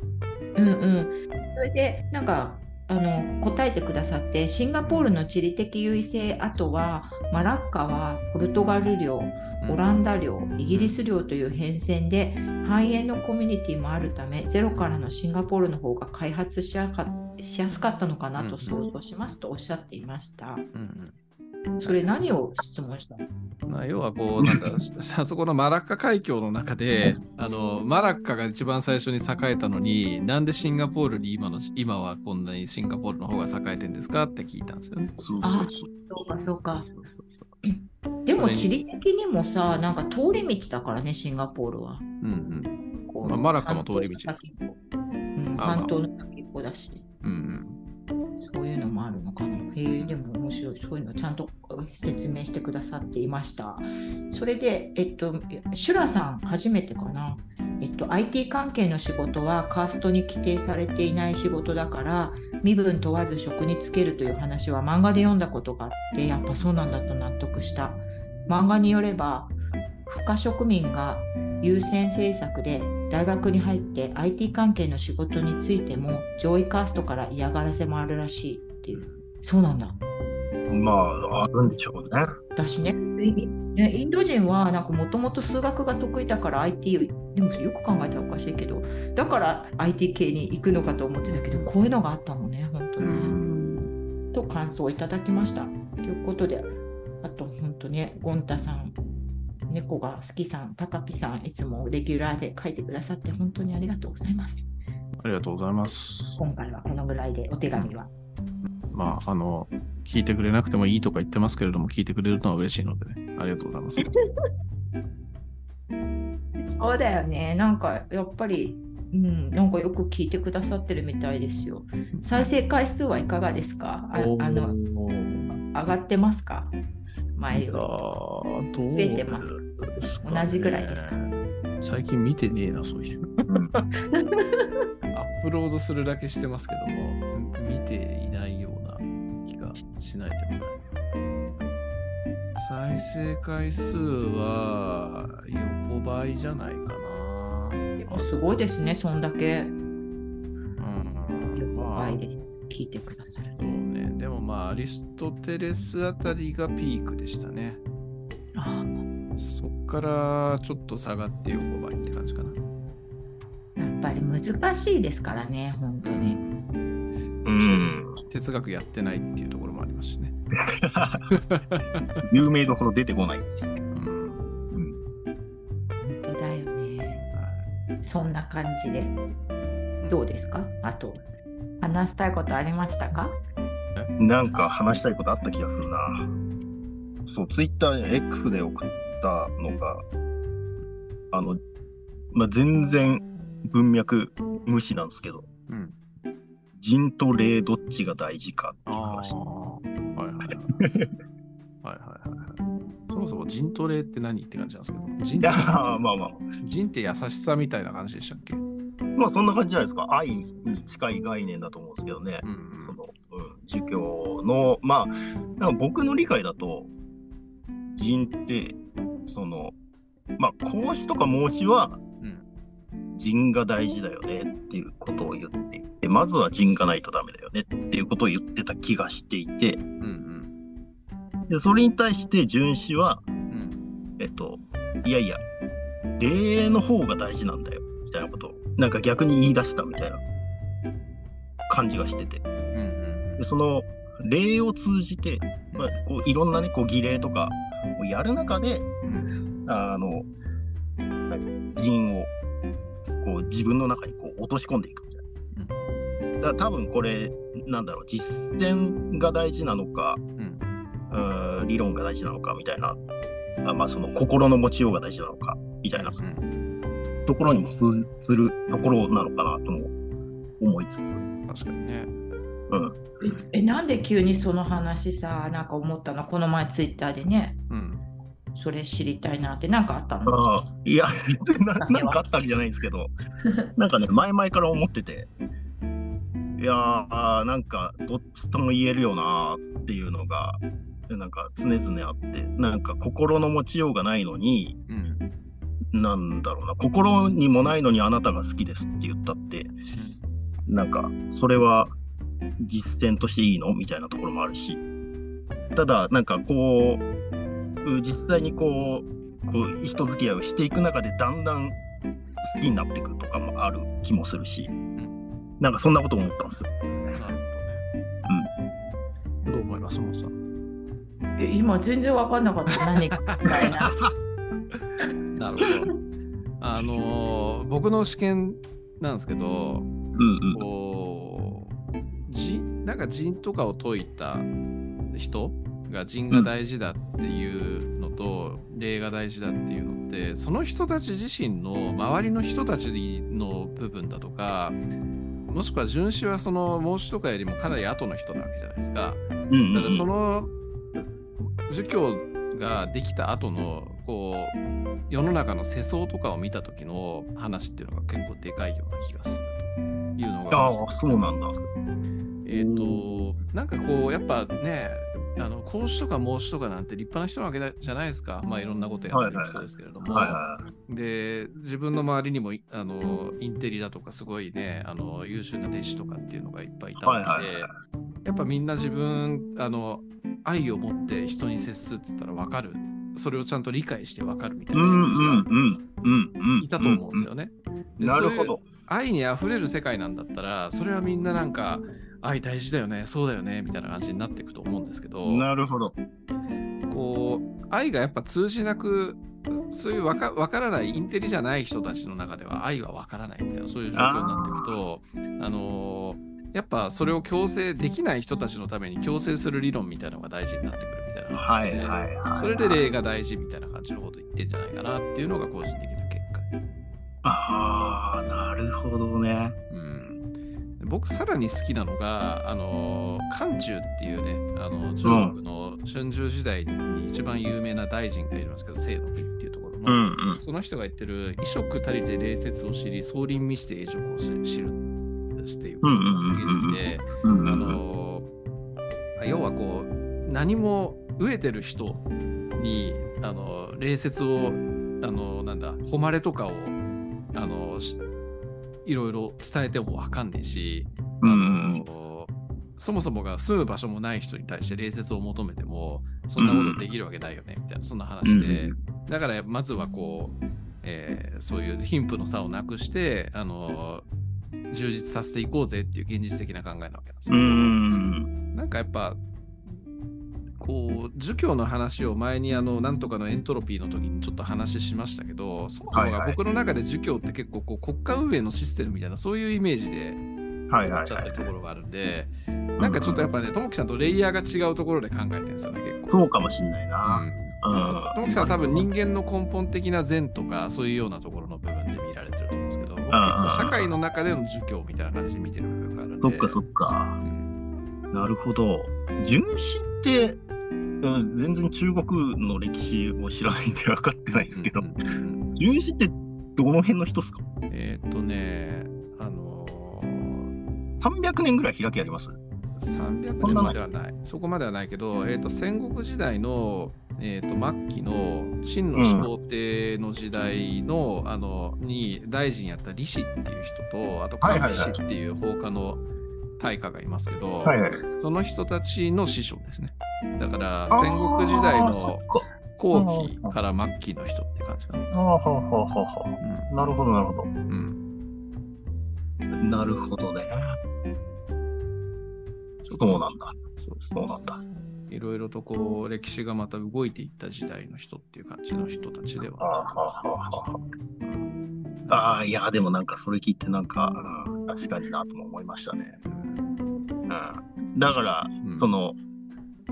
うんうん。それで、なんか、あの答えてくださってシンガポールの地理的優位性あとはマラッカはポルトガル領オランダ領イギリス領という変遷で繁栄のコミュニティもあるためゼロからのシンガポールの方が開発しやすかったのかなと想像しますとおっしゃっていました。うんうんそれ何を質問したの、まあ、要はこう、なんか、あそこのマラッカ海峡の中で、あの、マラッカが一番最初に栄えたのに、なんでシンガポールに今の、今はこんなにシンガポールの方が栄えてるんですかって聞いたんですよね。そうそうそうか、そうか。でも地理的にもさ、なんか通り道だからね、シンガポールは。うんうん。まあ、マラッカも通り道です。うん、半島の先っぽだし。うんうん。そういうのもあるのかな。へえ、でも面白い。そういうのちゃんと説明してくださっていました。それで、えっと、シュラさん、初めてかな。えっと、IT 関係の仕事はカーストに規定されていない仕事だから身分問わず職に就けるという話は漫画で読んだことがあってやっぱそうなんだと納得した漫画によれば不可職民が優先政策で大学に入って IT 関係の仕事についても上位カーストから嫌がらせもあるらしいっていう。そうなんだ。まああるんでしょうね。だしね。インド人はなんかもともと数学が得意だから IT でもよく考えたらおかしいけどだから IT 系に行くのかと思ってたけどこういうのがあったのね本当に、と感想をいただきました。ということであと本当ねゴンタさん猫が好きさん、たかぴさん、いつもレギュラーで書いてくださって本当にありがとうございます。ありがとうございます。今回はこのぐらいでお手紙は。まあ、あの、聞いてくれなくてもいいとか言ってますけれども、聞いてくれるのは嬉しいのでね、ありがとうございます。そうだよね。なんか、やっぱり、うん、なんかよく聞いてくださってるみたいですよ。再生回数はいかがですか？ああの上がってますか？前より。増えてますか同じぐらいですか最近見てねえな、そういう。アップロードするだけしてますけども、見ていないような気がしないでもない。再生回数は横ばいじゃないかな。すごいですね、そんだけ。うん。横ばいで聞いてくださる。まあ、アリストテレスあたりがピークでしたね。あそっからちょっと下がって横ばいって感じかな。やっぱり難しいですからね、本当に。うん。哲学やってないっていうところもありますしね。有名どころ出てこない。うん。本当だよね。そんな感じで。どうですか？あと、話したいことありましたか？なんか話したいことあった気がするな。そう、ツイッターに X で送ったのが、あの、まあ、全然文脈無視なんですけど、うん、人と霊どっちが大事かっていう話。はいはいはい。はいはいはい。そもそも人と霊って何って感じなんですけど、人ってまあまあ。人って優しさみたいな感じでしたっけ？まあそんな感じじゃないですか。愛に近い概念だと思うんですけどね。うん、その、うん、儒教の、まあ、なんか僕の理解だと、人って、その、まあ、孔子とか孟子は、人が大事だよねっていうことを言っていて、まずは人がないとダメだよねっていうことを言ってた気がしていて、うんうん、でそれに対して荀子は、うん、えっと、いやいや、礼の方が大事なんだよみたいなことをなんか逆に言い出したみたいな感じがしてて、でその礼を通じて、まあ、こういろんなねこう儀礼とかをやる中で、うん、あの人をこう自分の中にこう落とし込んでいくみたいな。だ多分これ、なんだろう、実践が大事なのか、うん。うん、理論が大事なのかみたいな、あまあ、その心の持ちようが大事なのかみたいな。うん。ところにも通ずるところなのかなとも思いつつ、確かにね。うん、えなんで急にその話さなんか思ったの？この前ツイッターでね。うん。それ知りたいなって。なんかあったの？ああいやな、なんかあったわけじゃないんですけど、なんかね、前々から思ってて、いやー、なんか、どっちとも言えるよなーっていうのが、なんか常々あって、なんか心の持ちようがないのに、うん。なんだろうな、心にもないのにあなたが好きですって言ったって、なんか、それは実践としていいの？みたいなところもあるし、ただ、なんかこう、実際にこう、こう人付き合いをしていく中で、だんだん好きになっていくとかもある気もするし、なんかそんなこと思ったんですよ。なるほどね。うん。どう思います、もさん？え今全然分かんなかった何かみたいな なるほど。あのー僕の試験なんですけど、うんうん。こう、じなんか人とかを解いた人が人が大事だっていうのと、霊が大事だっていうのって、その人たち自身の周りの人たちの部分だとか、もしくは純子はその孟子とかよりもかなり後の人なわけじゃないですか。うんうんだからそうんの儒教ができた後のこう世の中の世相とかを見た時の話っていうのが結構でかいような気がするというのがああ、そうなんだ。えっ、となんかこうやっぱねあの孔子とか孟子とかなんて立派な人なわけだじゃないですかまあいろんなことやってる人ですけれども、で自分の周りにもいあのインテリだとかすごいねあの優秀な弟子とかっていうのがいっぱいいたわけで、やっぱみんな自分あの愛を持って人に接するっつったら分かるそれをちゃんと理解して分かるみたいなん人が。いたと思うんですよね。でなるほ。ど。愛にあふれる世界なんだったらそれはみんななんか愛大事だよねそうだよねみたいな感じになっていくと思うんですけどなるほど。こう愛がやっぱ通じなくそういうわかわからないインテリじゃない人たちの中では愛はわからないみたいなそういう状況になっていくとあのーやっぱそれを強制できない人たちのために強制する理論みたいなのが大事になってくるみたいな話で、はいはいはい。それで礼が大事みたいな感じのこと言ってんじゃないかなっていうのが個人的な結果。ああ、なるほどね。うん、僕さらに好きなのが、あの漢中っていうね、あの中国の春秋時代に一番有名な大臣がいるんですけど、清の国っていうところの、うんうん。その人が言ってる、衣食足りて礼節を知り、総輪見して永辱を知るっていう。ことがすげえ好きで、あの要はこう、何も飢えてる人に、あの礼節を、あのなんだ、誉れとかを、あのしいろいろ伝えてもわかんねえし、うん。そもそもが住む場所もない人に対して礼節を求めてもそんなことできるわけないよねみたいなそんな話で、だからまずはこう、えーそういう貧富の差をなくしてあの充実させていこうぜっていう現実的な考えなわけなんですうけど、ん。なんかやっぱこう儒教の話を前にあのなんとかのエントロピーの時にちょっと話しましたけどそもそもが僕の中で儒教って結構こう国家運営のシステムみたいなそういうイメージではい思っちゃっ。てるところがあるんで、なんかちょっとやっぱね、ともきさんとレイヤーが違うところで考えてるんですよね、結構。そうかもしんないな。ともきさんは多分人間の根本的な善とかそういうようなところの部分で見られてると思うんですけど、僕結構社会の中での儒教みたいな感じで見てる部分があるんで。そっかそっか。うんなるほど。純子って、うん全然中国の歴史を知らないんで分かってないですけどう、んうんうんってどの辺の人ですか？えーっとね、あのー ?300 年ぐらい開きあります？300年まではない。そこまではないけど、えー、と戦国時代の、えー、と末期の秦の始皇帝の時代の,、あのに大臣やった李氏っていう人と、あとはいはいはい。韓氏っていう放火の大家がいますけど、はいはい。その人たちの師匠ですね。だから戦国時代の後期から末期の人って感じかな。ああ、はあはあはあはあ。なるほど、なるほど。なるほどね。そうなんだ。そうそうなんだ。いろいろとこう歴史がまた動いていった時代の人っていう感じの人たちではああ、はあはあはあ。ああ、いや、でもなんかそれ聞いてなんか、うん確かになとも思いましたね。うん、だから、うん。その、う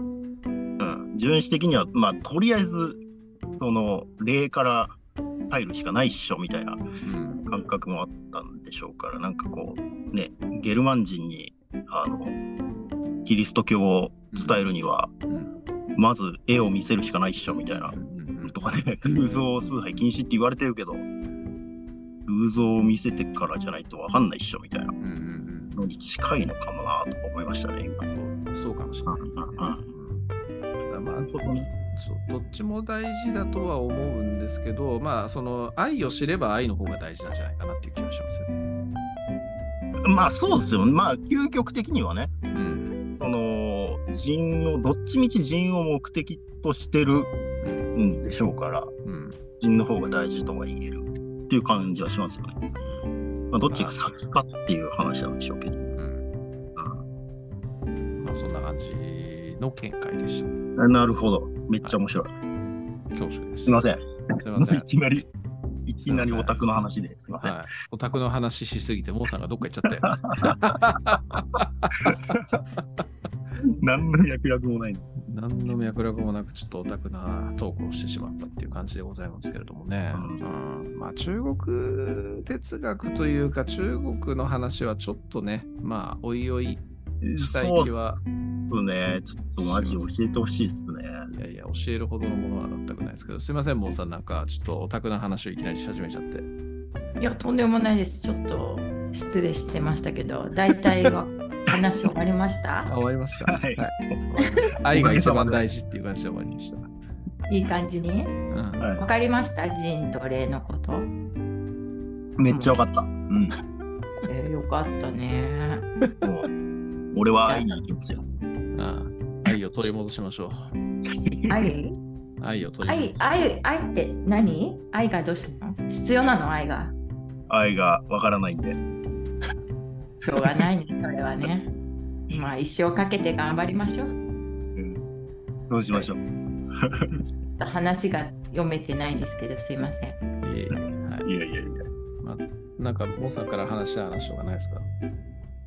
ん、純子的には、まあ、とりあえず、その、例から入るしかないっしょみたいなうん。感覚もあったんでしょうから、なんかこう、ね、ゲルマン人に、あの、キリスト教を伝えるには、うん。まず絵を見せるしかないっしょみたいなうん。とかね、偶像崇拝禁止って言われてるけど、偶像を見せてからじゃないとわかんないっしょみたいなのに近いのかもなと思いましたね。今うんそうそうかもしれない。うんうんうんまあほどね。そうどっちも大事だとは思うんですけど、まあ、その愛を知れば愛の方が大事なんじゃないかなっていう気がしますよね。まあそうですよね。まあ究極的にはね、うん。その人を、どっちみち人を目的としてるうん。んでしょうから、うん。人の方が大事とは言えるっていう感じはしますよね。まあ、どっちが先かっていう話なんでしょうけど。うん。まあ、そんな感じの見解でした。なるほど。めっちゃ面白い。恐縮です。すいません。すいません い。きなり、いきなりオタクの話ですいません。はい、オタクの話しすぎて、モーさんがどっか行っちゃったよ。何の脈絡もないの。何の脈絡もなく、ちょっとオタクなトークをしてしまったっていう感じでございますけれどもね。ううんまあ、中国哲学というか、中国の話はちょっとね、まあ、おいおいしたいそうっ気は、すね。ちょっとマジ教えてほしいっすね。いやいや、教えるほどのものは全くないですけど、すいません、モーさん、なんか、ちょっとオタクな話をいきなりし始めちゃって。いや、とんでもないです。ちょっと失礼してましたけど、大体は話終わりましあ、た？終わりました。はい愛が一番大事っていう感じで終わりました。いい感じに？うんはわかりました？人と霊のこと。い、めっちゃよかった。うん。えーよかったね。俺は会いに行きますよ。ああ愛を取り戻しましょう。愛？愛を取り戻愛し愛？愛？って何？愛がどうしたの？必要なの？愛が。愛がわからないんで。しょうがないね、それはね。まあ一生かけて頑張りましょう。うん。どうしましょう。話が読めてないんですけど、すいません。いえいえはいいやいやいや。まあ、なんか、モーさんから話した話とかないですか？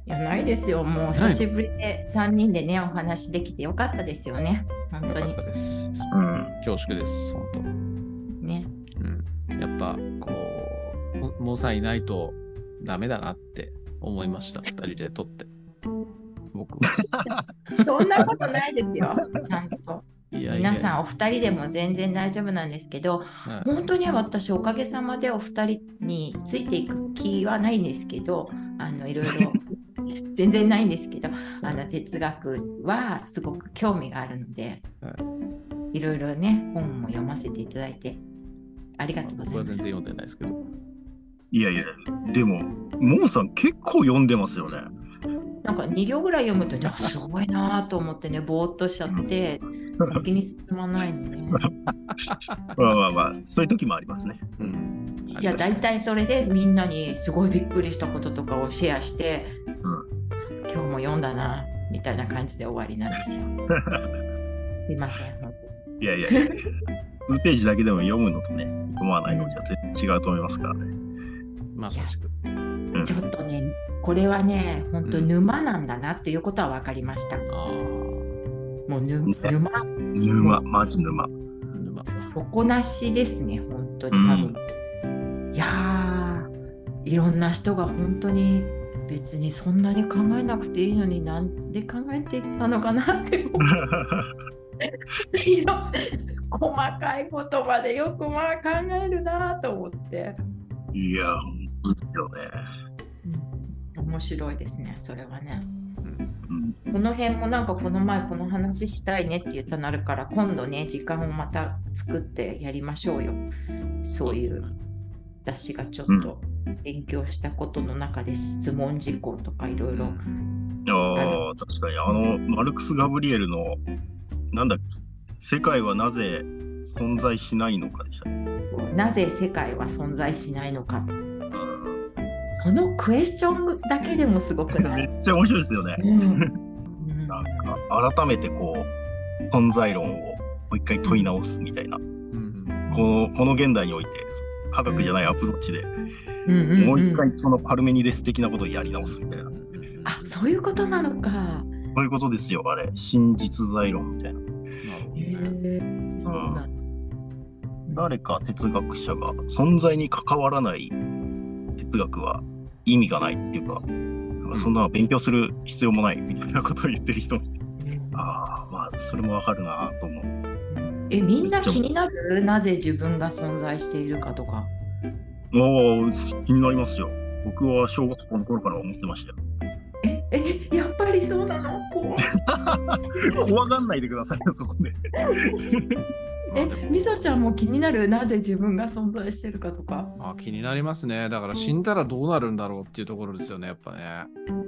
いや、ないですよ。もう久しぶりで3人でね、お話できてよかったですよね。本当によかった。です。うん。恐縮です、本当。ね。うん。やっぱ、こう、モさんいないとダメだなって思いました、二人で撮って。僕は。そんなことないですよ。ちゃんと。いやいや皆さんお二人でも全然大丈夫なんですけど、はい本当に私おかげさまでお二人についていく気はないんですけど、あのいろいろ 全然ないんですけど、あの哲学はすごく興味があるので、、はいろいろね本も読ませていただいてありがとうございます。僕は全然読んでないですけど。いやいや、でも、モーさん結構読んでますよね。なんか2行ぐらい読むとね、あすごいなと思ってね、ぼーっとしちゃって、先に進まないのね。まあまあまあ、そういう時もありますね。うん。いや、大体それでみんなにすごいびっくりしたこととかをシェアして、うん今日も読んだな、みたいな感じで終わりなんですよ。すいません。本いやいやいや、数ページだけでも読むのとね、読まないのじゃ全然違うと思いますからね。まさしく。ちょっとね、これはね、本当沼なんだなっていうことは分かりました。ああ。もう沼、沼、マジ沼。沼底なしですね、本当に多分。いやー、いろんな人が本当に別にそんなに考えなくていいのになんで考えていったのかなって思う いろ細かいことまでよくまあ考えるなと思って、いや、ですよね。うん、面白いですね、それはね。うんうん、その辺もなんかこの前この話したいねって言ったなるから今度ね時間をまた作ってやりましょうよ。そういう私がちょっと勉強したことの中で質問事項とかいろいろ。いやー確かに、あの、マルクス・ガブリエルの、なんだっけ、世界はなぜ存在しないのかでしたね。なぜ世界は存在しないのか。うんそのクエスチョンだけでもすごくなめい、っちゃ面白いですよね。うんうん なんか、改めてこう、存在論をもう一回問い直すみたいな。うんこのこの現代において科学じゃないアプローチでうんもう一回そのパルメニデス的なことをやり直すみたいな。あそういうことなのか。そういうことですよ、あれ。真実在論みたいな。へね。え誰か哲学者が存在に関わらない哲学は意味がないっていうか、なんかそんな勉強する必要もないみたいなことを言ってる人もいて、ああ、まあ、それもわかるなと思う。えみんな気になる？なぜ自分が存在しているかとか。おー気になりますよ。僕は小学校の頃から思ってましたよ。ええやっぱりそうなの？怖がんないでくださいよ、そこで。えみそちゃんも気になるなぜ自分が存在してるかとか。まあ、気になりますね。だから死んだらどうなるんだろうっていうところですよね、やっぱね。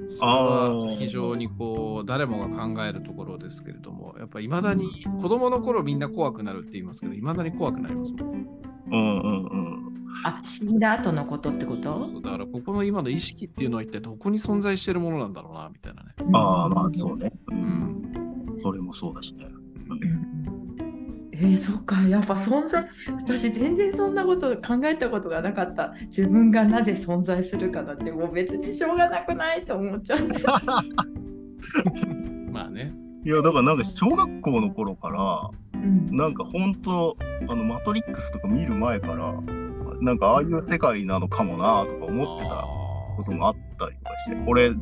それあはー非常にこう、誰もが考えるところですけれども、やっぱいまだに子供の頃みんな怖くなるって言いますけど、いまだに怖くなりますもん。うんうんうん。あ死んだ後のことってこと？そうそうだからここの今の意識っていうのは一体どこに存在してるものなんだろうな、みたいなね。ああ、まあそうね。う。うんん。それもそうだしね。うんえー、そっかやっぱ存在私全然そんなこと考えたことがなかった自分がなぜ存在するかだってもう別にしょうがなくないと思っちゃって。まあね。いや、だからなんか小学校の頃から、うんなんか本当あの、マトリックスとか見る前から、なんかああいう世界なのかもなとか思ってたこともあったりとかして、これ、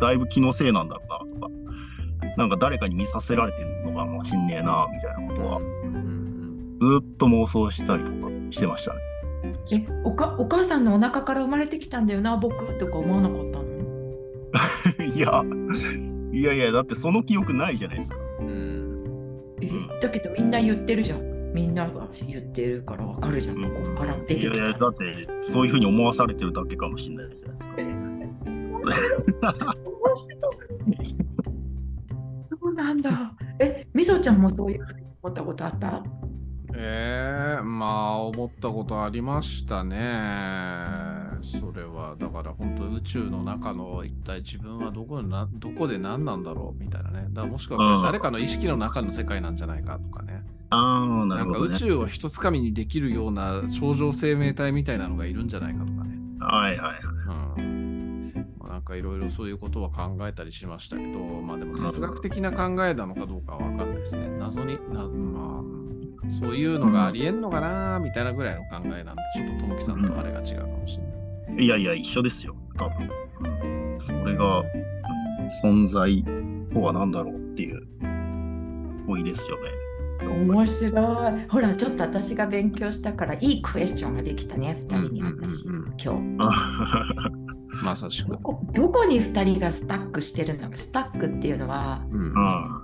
だいぶ気のせいなんだろうなとか、なんか誰かに見させられてるのかもしんねえなみたいなことは、うんうんずっと妄想したりとかしてましたね。えおかお母さんのお腹から生まれてきたんだよな僕とか思わなかったの？いや、いやいや、だってその記憶ないじゃないですか。うん。うん。えだけどみんな言ってるじゃん。みんなが言ってるからわかるじゃん。ここから出てきた。いやいや、だってそういうふうに思わされてるだけかもしれないじゃないですか。そうなんだえみそちゃんもそういうふうに思ったことあった？えー、まあ思ったことありましたね。それはだから本当宇宙の中の一体自分はどこでなどこで何なんだろうみたいなね。だからもしくはうん誰かの意識の中の世界なんじゃないかとかね。ああ、ななんかるほど、ね。宇宙を一つかみにできるような超常生命体みたいなのがいるんじゃないかとかね。はいはいはい。うんまあ、なんかいろいろそういうことは考えたりしましたけど、まあでも哲学的な考えなのかどうかは分かんないですね。謎にな、まあ、そういうのがありえんのかなみたいなぐらいの考えなんで、ちょっとともきさんとあれが違うかもしれない。いやいや、一緒ですよ、多分。うん、それが、うん存在とは何だろうっていう問いですよね。面白いほらちょっと私が勉強したからいいクエスチョンができたね2人に私、うんうんうんうん今日まさしくど。こに2人がスタックしてるのかスタックっていうのはうんあ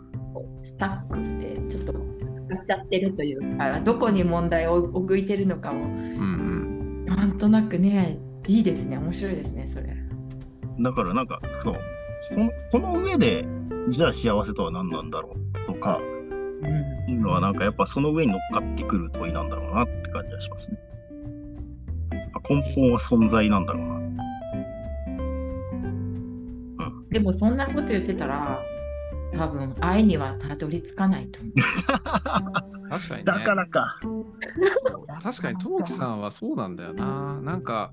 スタックってちょっと使っちゃってるというかどこに問題を置いてるのかもうんなんとなくねいいですね面白いですねそれ。だからなんか、そう。そのその上で、じゃあ幸せとは何なんだろうとか、うんいうのはなんかやっぱその上に乗っかってくる問いなんだろうなって感じがしますね。根本は存在なんだろうな。でもそんなこと言ってたら多分愛にはたどり着かないと思う。確かにね。だからか。確かに、ともきさんはそうなんだよな。なんか、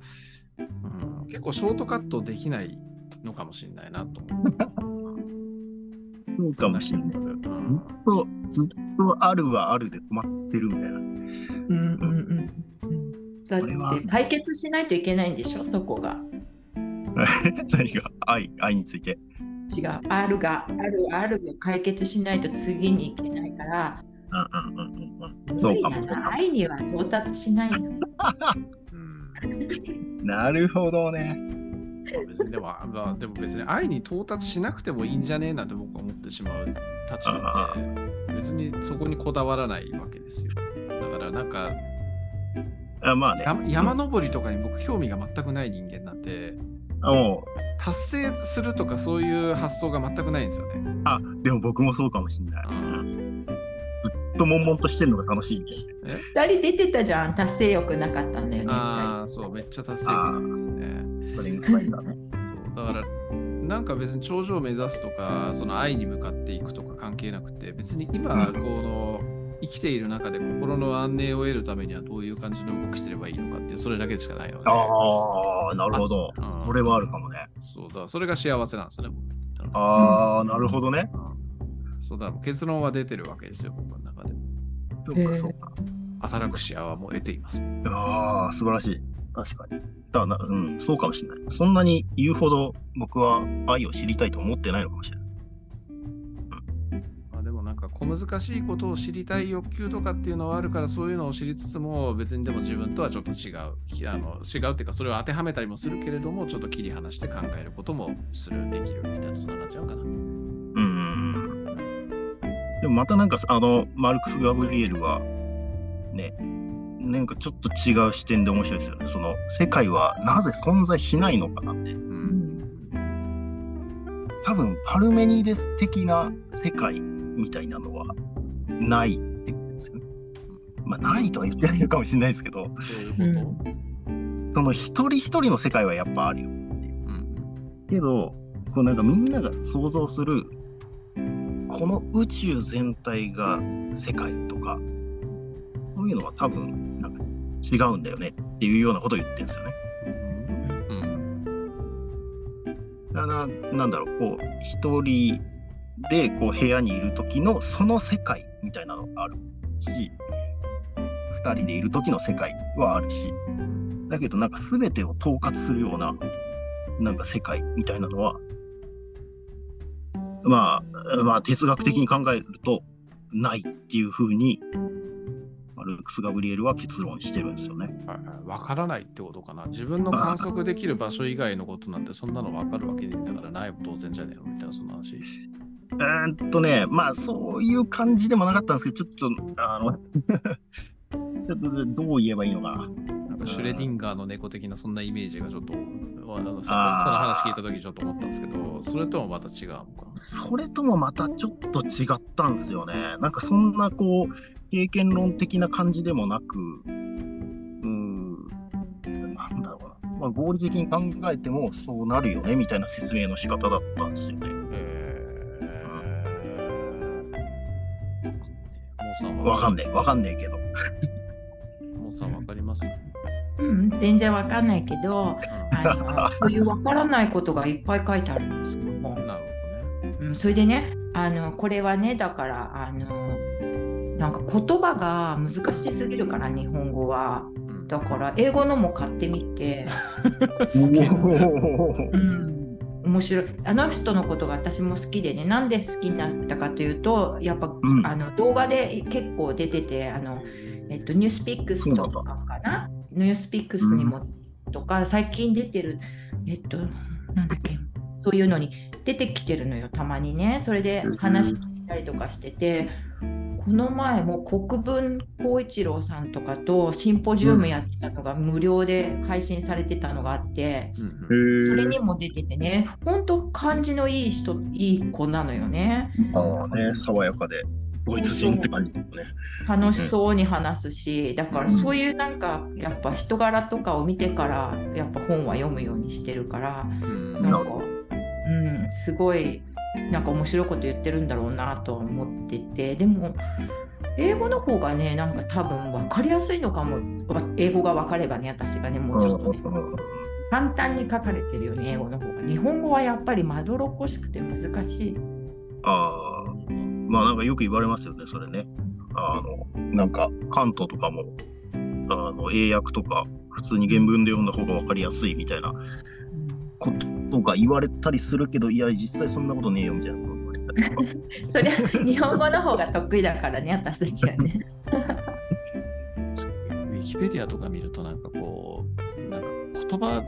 うん、結構ショートカットできないのかもしれないなと思う。そうかもしれない。ずっうんと、ずっとあるはあるで止まってるみたいな。うんうんうんうんだって解決しないといけないんでしょ？そこが。何が？愛、愛について。違う。あるがあるあるが解決しないと次に行けないからうんうんうんうん。無そう。かも。愛には到達しない なるほどね。別にでも、まあ、でも別に愛に到達しなくてもいいんじゃねえなんて僕は思ってしまう立場で、別にそこにこだわらないわけですよ。だからなんか、あまあね。山山登りとかに僕興味が全くない人間なんで、もう、達成するとかそういう発想が全くないんですよね。あ、でも僕もそうかもしれない。うんずっと悶々としてるのが楽しいんで。二人出てたじゃん。達成欲なかったんだよね。ああ、そう、めっちゃ達成感ですね。それにスパイだね。そうだからなんか別に頂上を目指すとかその愛に向かっていくとか関係なくて別に今この生きている中で心の安寧を得るためにはどういう感じの動きすればいいのかってそれだけしかないので。ああ、なるほど。それはあるかもね。そうだ、それが幸せなんですよね。ああ、なるほどね。そうだ、結論は出てるわけですよ、僕の中で。そうか、そうか。アタラクシアはもう得ています。ああ、素晴らしい。確かに。だなうん、そうかもしれない。そんなに言うほど僕は愛を知りたいと思ってないのかもしれない。難しいことを知りたい欲求とかっていうのはあるからそういうのを知りつつも別にでも自分とはちょっと違うあの違うっていうかそれを当てはめたりもするけれどもちょっと切り離して考えることもするできるみたいなそんな感じなのかな。うんでもまたなんかあのマルクス・ガブリエルはねなんかちょっと違う視点で面白いですよね。その世界はなぜ存在しないのかなんで。うん、多分パルメニデス的な世界みたいなのはないってですよね。まあないとは言ってないのかもしれないですけど、その一人一人の世界はやっぱあるよっていう。うん、けどこうなんかみんなが想像するこの宇宙全体が世界とかそういうのは多分なんか違うんだよねっていうようなことを言ってるんですよね。うん、だからなんだろうこう一人でこう部屋にいる時のその世界みたいなのがあるし2人でいる時の世界はあるしだけどなんか全てを統括するようななんか世界みたいなのはまあまあ哲学的に考えるとないっていうふうにルークス・ガブリエルは結論してるんですよね。はいはい、分からないってことかな。自分の観測できる場所以外のことなんてそんなの分かるわけでだからないも当然じゃねえのみたいなそんな話。えっとね、まあそういう感じでもなかったんですけど、ちょっと、あの ちょっとどう言えばいいのかな。なんかシュレディンガーの猫的なそんなイメージがちょっと、あのその話聞いたときちょっと思ったんですけど、それともまた違うのかな？それともまたちょっと違ったんですよね。なんかそんなこう、経験論的な感じでもなく、うん、なんだろうな、まあ、合理的に考えてもそうなるよねみたいな説明の仕方だったんですよね。うん、わかんねえ、わかんねえけど。もうさんわかります？うん、全然わかんないけど、あのそういうわからないことがいっぱい書いてあるんですよ。なるほどね。うん、それでね、あのこれはね、だからあのなんか言葉が難しすぎるから日本語は。だから英語のも買ってみて、うん、面白い。あの人のことが私も好きでね。なんで好きになったかというとやっぱ、うん、あの動画で結構出ててあの、えっと、ニュースピックスとかかな？ニュースピックスにも、うん、とか最近出てるえっとなんだっけ？そういうのに出てきてるのよたまにね。それで話したりとかしてて。この前も国分光一郎さんとかとシンポジウムやってたのが無料で配信されてたのがあって、うん、それにも出ててね本当感じのいい人いい子なのよね。ああね爽やかでドイツ人って感じね。楽しそうに話すし、だからそういうなんかやっぱ人柄とかを見てからやっぱ本は読むようにしてるから、うん、なんか、うん、すごいなんか面白いこと言ってるんだろうなと思ってて。でも英語の方がねなんか多分分かりやすいのかも英語が分かればね私がねもうちょっとね簡単に書かれてるよね英語の方が日本語はやっぱりまどろっこしくて難しい。ああまあなんかよく言われますよねそれね。あのなんか関東とかもあの英訳とか普通に原文で読んだ方が分かりやすいみたいなこととか言われたりするけど、いや、実際そんなことねえよみたいなこと言われたりとか。そりゃ、日本語の方が得意だからね、私たちはね。ウィキペディアとか見ると、なんかこう、なんか言葉、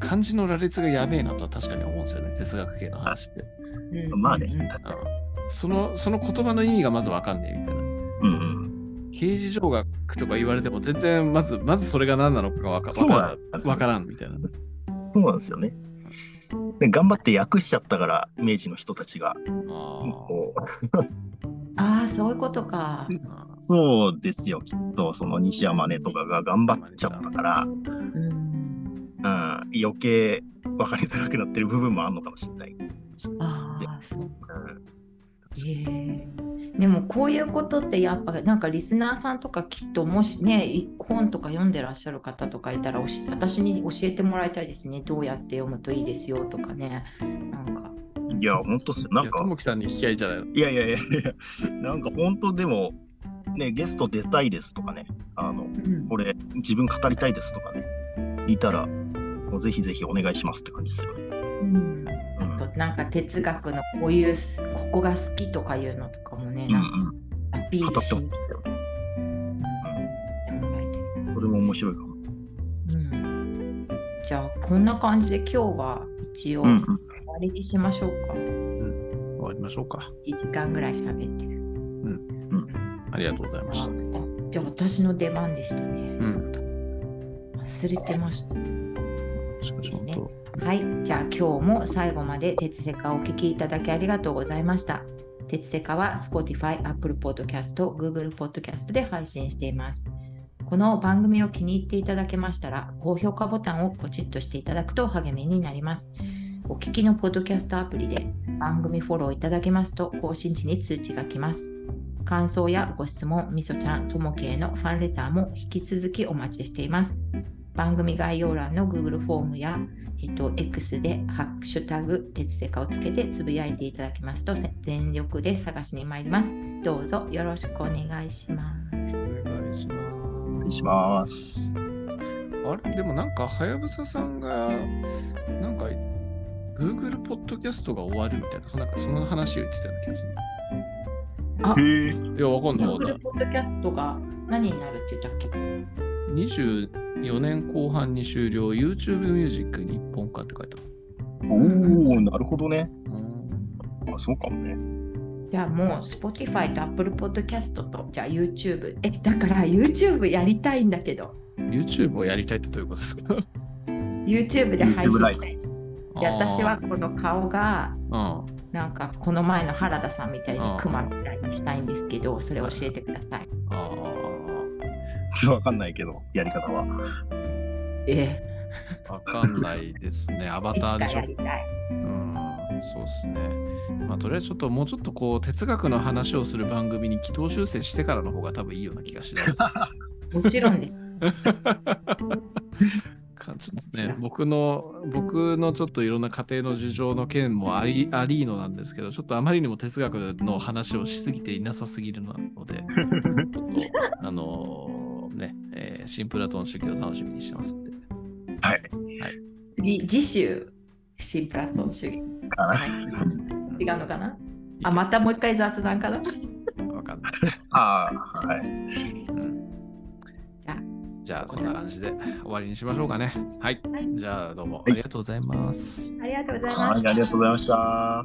漢字の羅列がやべえなとは確かに思うんですよね、哲学系の話って。うん、まあね、その、その言葉の意味がまずわかんねえみたいな。うんうん刑事上学とか言われても全然まずまずそれが何なのかが分からからんみたいな。そうなんですよね。で頑張って訳しちゃったから明治の人たちが。ああそういうことか。そうですよ。きっとその西山根とかが頑張っちゃったから、うん、余計分かりづらくなってる部分もあるのかもしれない。ああそうか。えー、でもこういうことってやっぱなんかリスナーさんとかきっともしね本とか読んでらっしゃる方とかいたら私に教えてもらいたいですね。どうやって読むといいですよとかね。なんか。いや本当っすなんか。ともきさんに聞きゃいいじゃないの。いやいやいやいや。なんか本当でもねゲスト出たいですとかね。あの、うん、これ自分語りたいですとかね。いたらもうぜひぜひお願いしますって感じですよ。ね。うん。なんか哲学のこういうここが好きとかいうのとかもね、なんかアピールしに来て、うん、それも面白いかも。うん、じゃあこんな感じで今日は一応終わりにしましょうか。うん、終わりましょうか。1時間ぐらい喋ってる。うん。うん。ありがとうございました。じゃあ私の出番でしたね。うん、忘れてました。はい、じゃあ今日も最後まで鉄セカをお聞きいただきありがとうございました。鉄セカは Spotify、Apple Podcast、Google Podcast で配信しています。この番組を気に入っていただけましたら、高評価ボタンをポチッとしていただくと励みになります。お聞きのポッドキャストアプリで番組フォローいただけますと更新時に通知が来ます。感想やご質問、みそちゃん、ともけいのファンレターも引き続きお待ちしています。番組概要欄の Google フォームやえっと、X でハッシュタグ、鉄セカをつけてつぶやいていただきますと、全力で探しに参ります。どうぞよろしくお願いします。お願いします。お願いします。あれ、でもなんか、はやぶささんが、なんか、Google ポッドキャストが終わるみたいな、なんかその話を言ってたような気がする。あ、いや、わかんない。Google ポッドキャストが何になるって言ったっけ？?24 年後半に終了、YouTube ミュージック日本化って書いてある。おお、なるほどね。あ、そうかもね。じゃあもう Spotify と Apple Podcast とじゃあ YouTube。え、だから YouTube やりたいんだけど。YouTube をやりたいってどういうことですか ?YouTube で配信したい。で私はこの顔が、なんかこの前の原田さんみたいにクマみたいにしたいんですけど、それ教えてください。ああ。わかんないけど、やり方は。ええ。わかんないですね。アバターでしょ。うん、そうですね。まあ、とりあえずちょっともうちょっとこう哲学の話をする番組に軌道修正してからの方が多分いいような気がして。もちろんです。ちょっとね、僕の、僕のちょっといろんな家庭の事情の件もありありのなんですけど、ちょっとあまりにも哲学の話をしすぎていなさすぎるので、ちょっと、あのえー、新プラトン主義を楽しみにしてますんで。はい。はい、次、次週、新プラトン主義。はい、違うのかな？あ、またもう一回雑談かな？わかんない。ああ、はい。うんじゃあ、そんな感じで終わりにしましょうかね。はい。はい、じゃあ、どうもありがとうございます。ありがとうございました。ありがとうございました。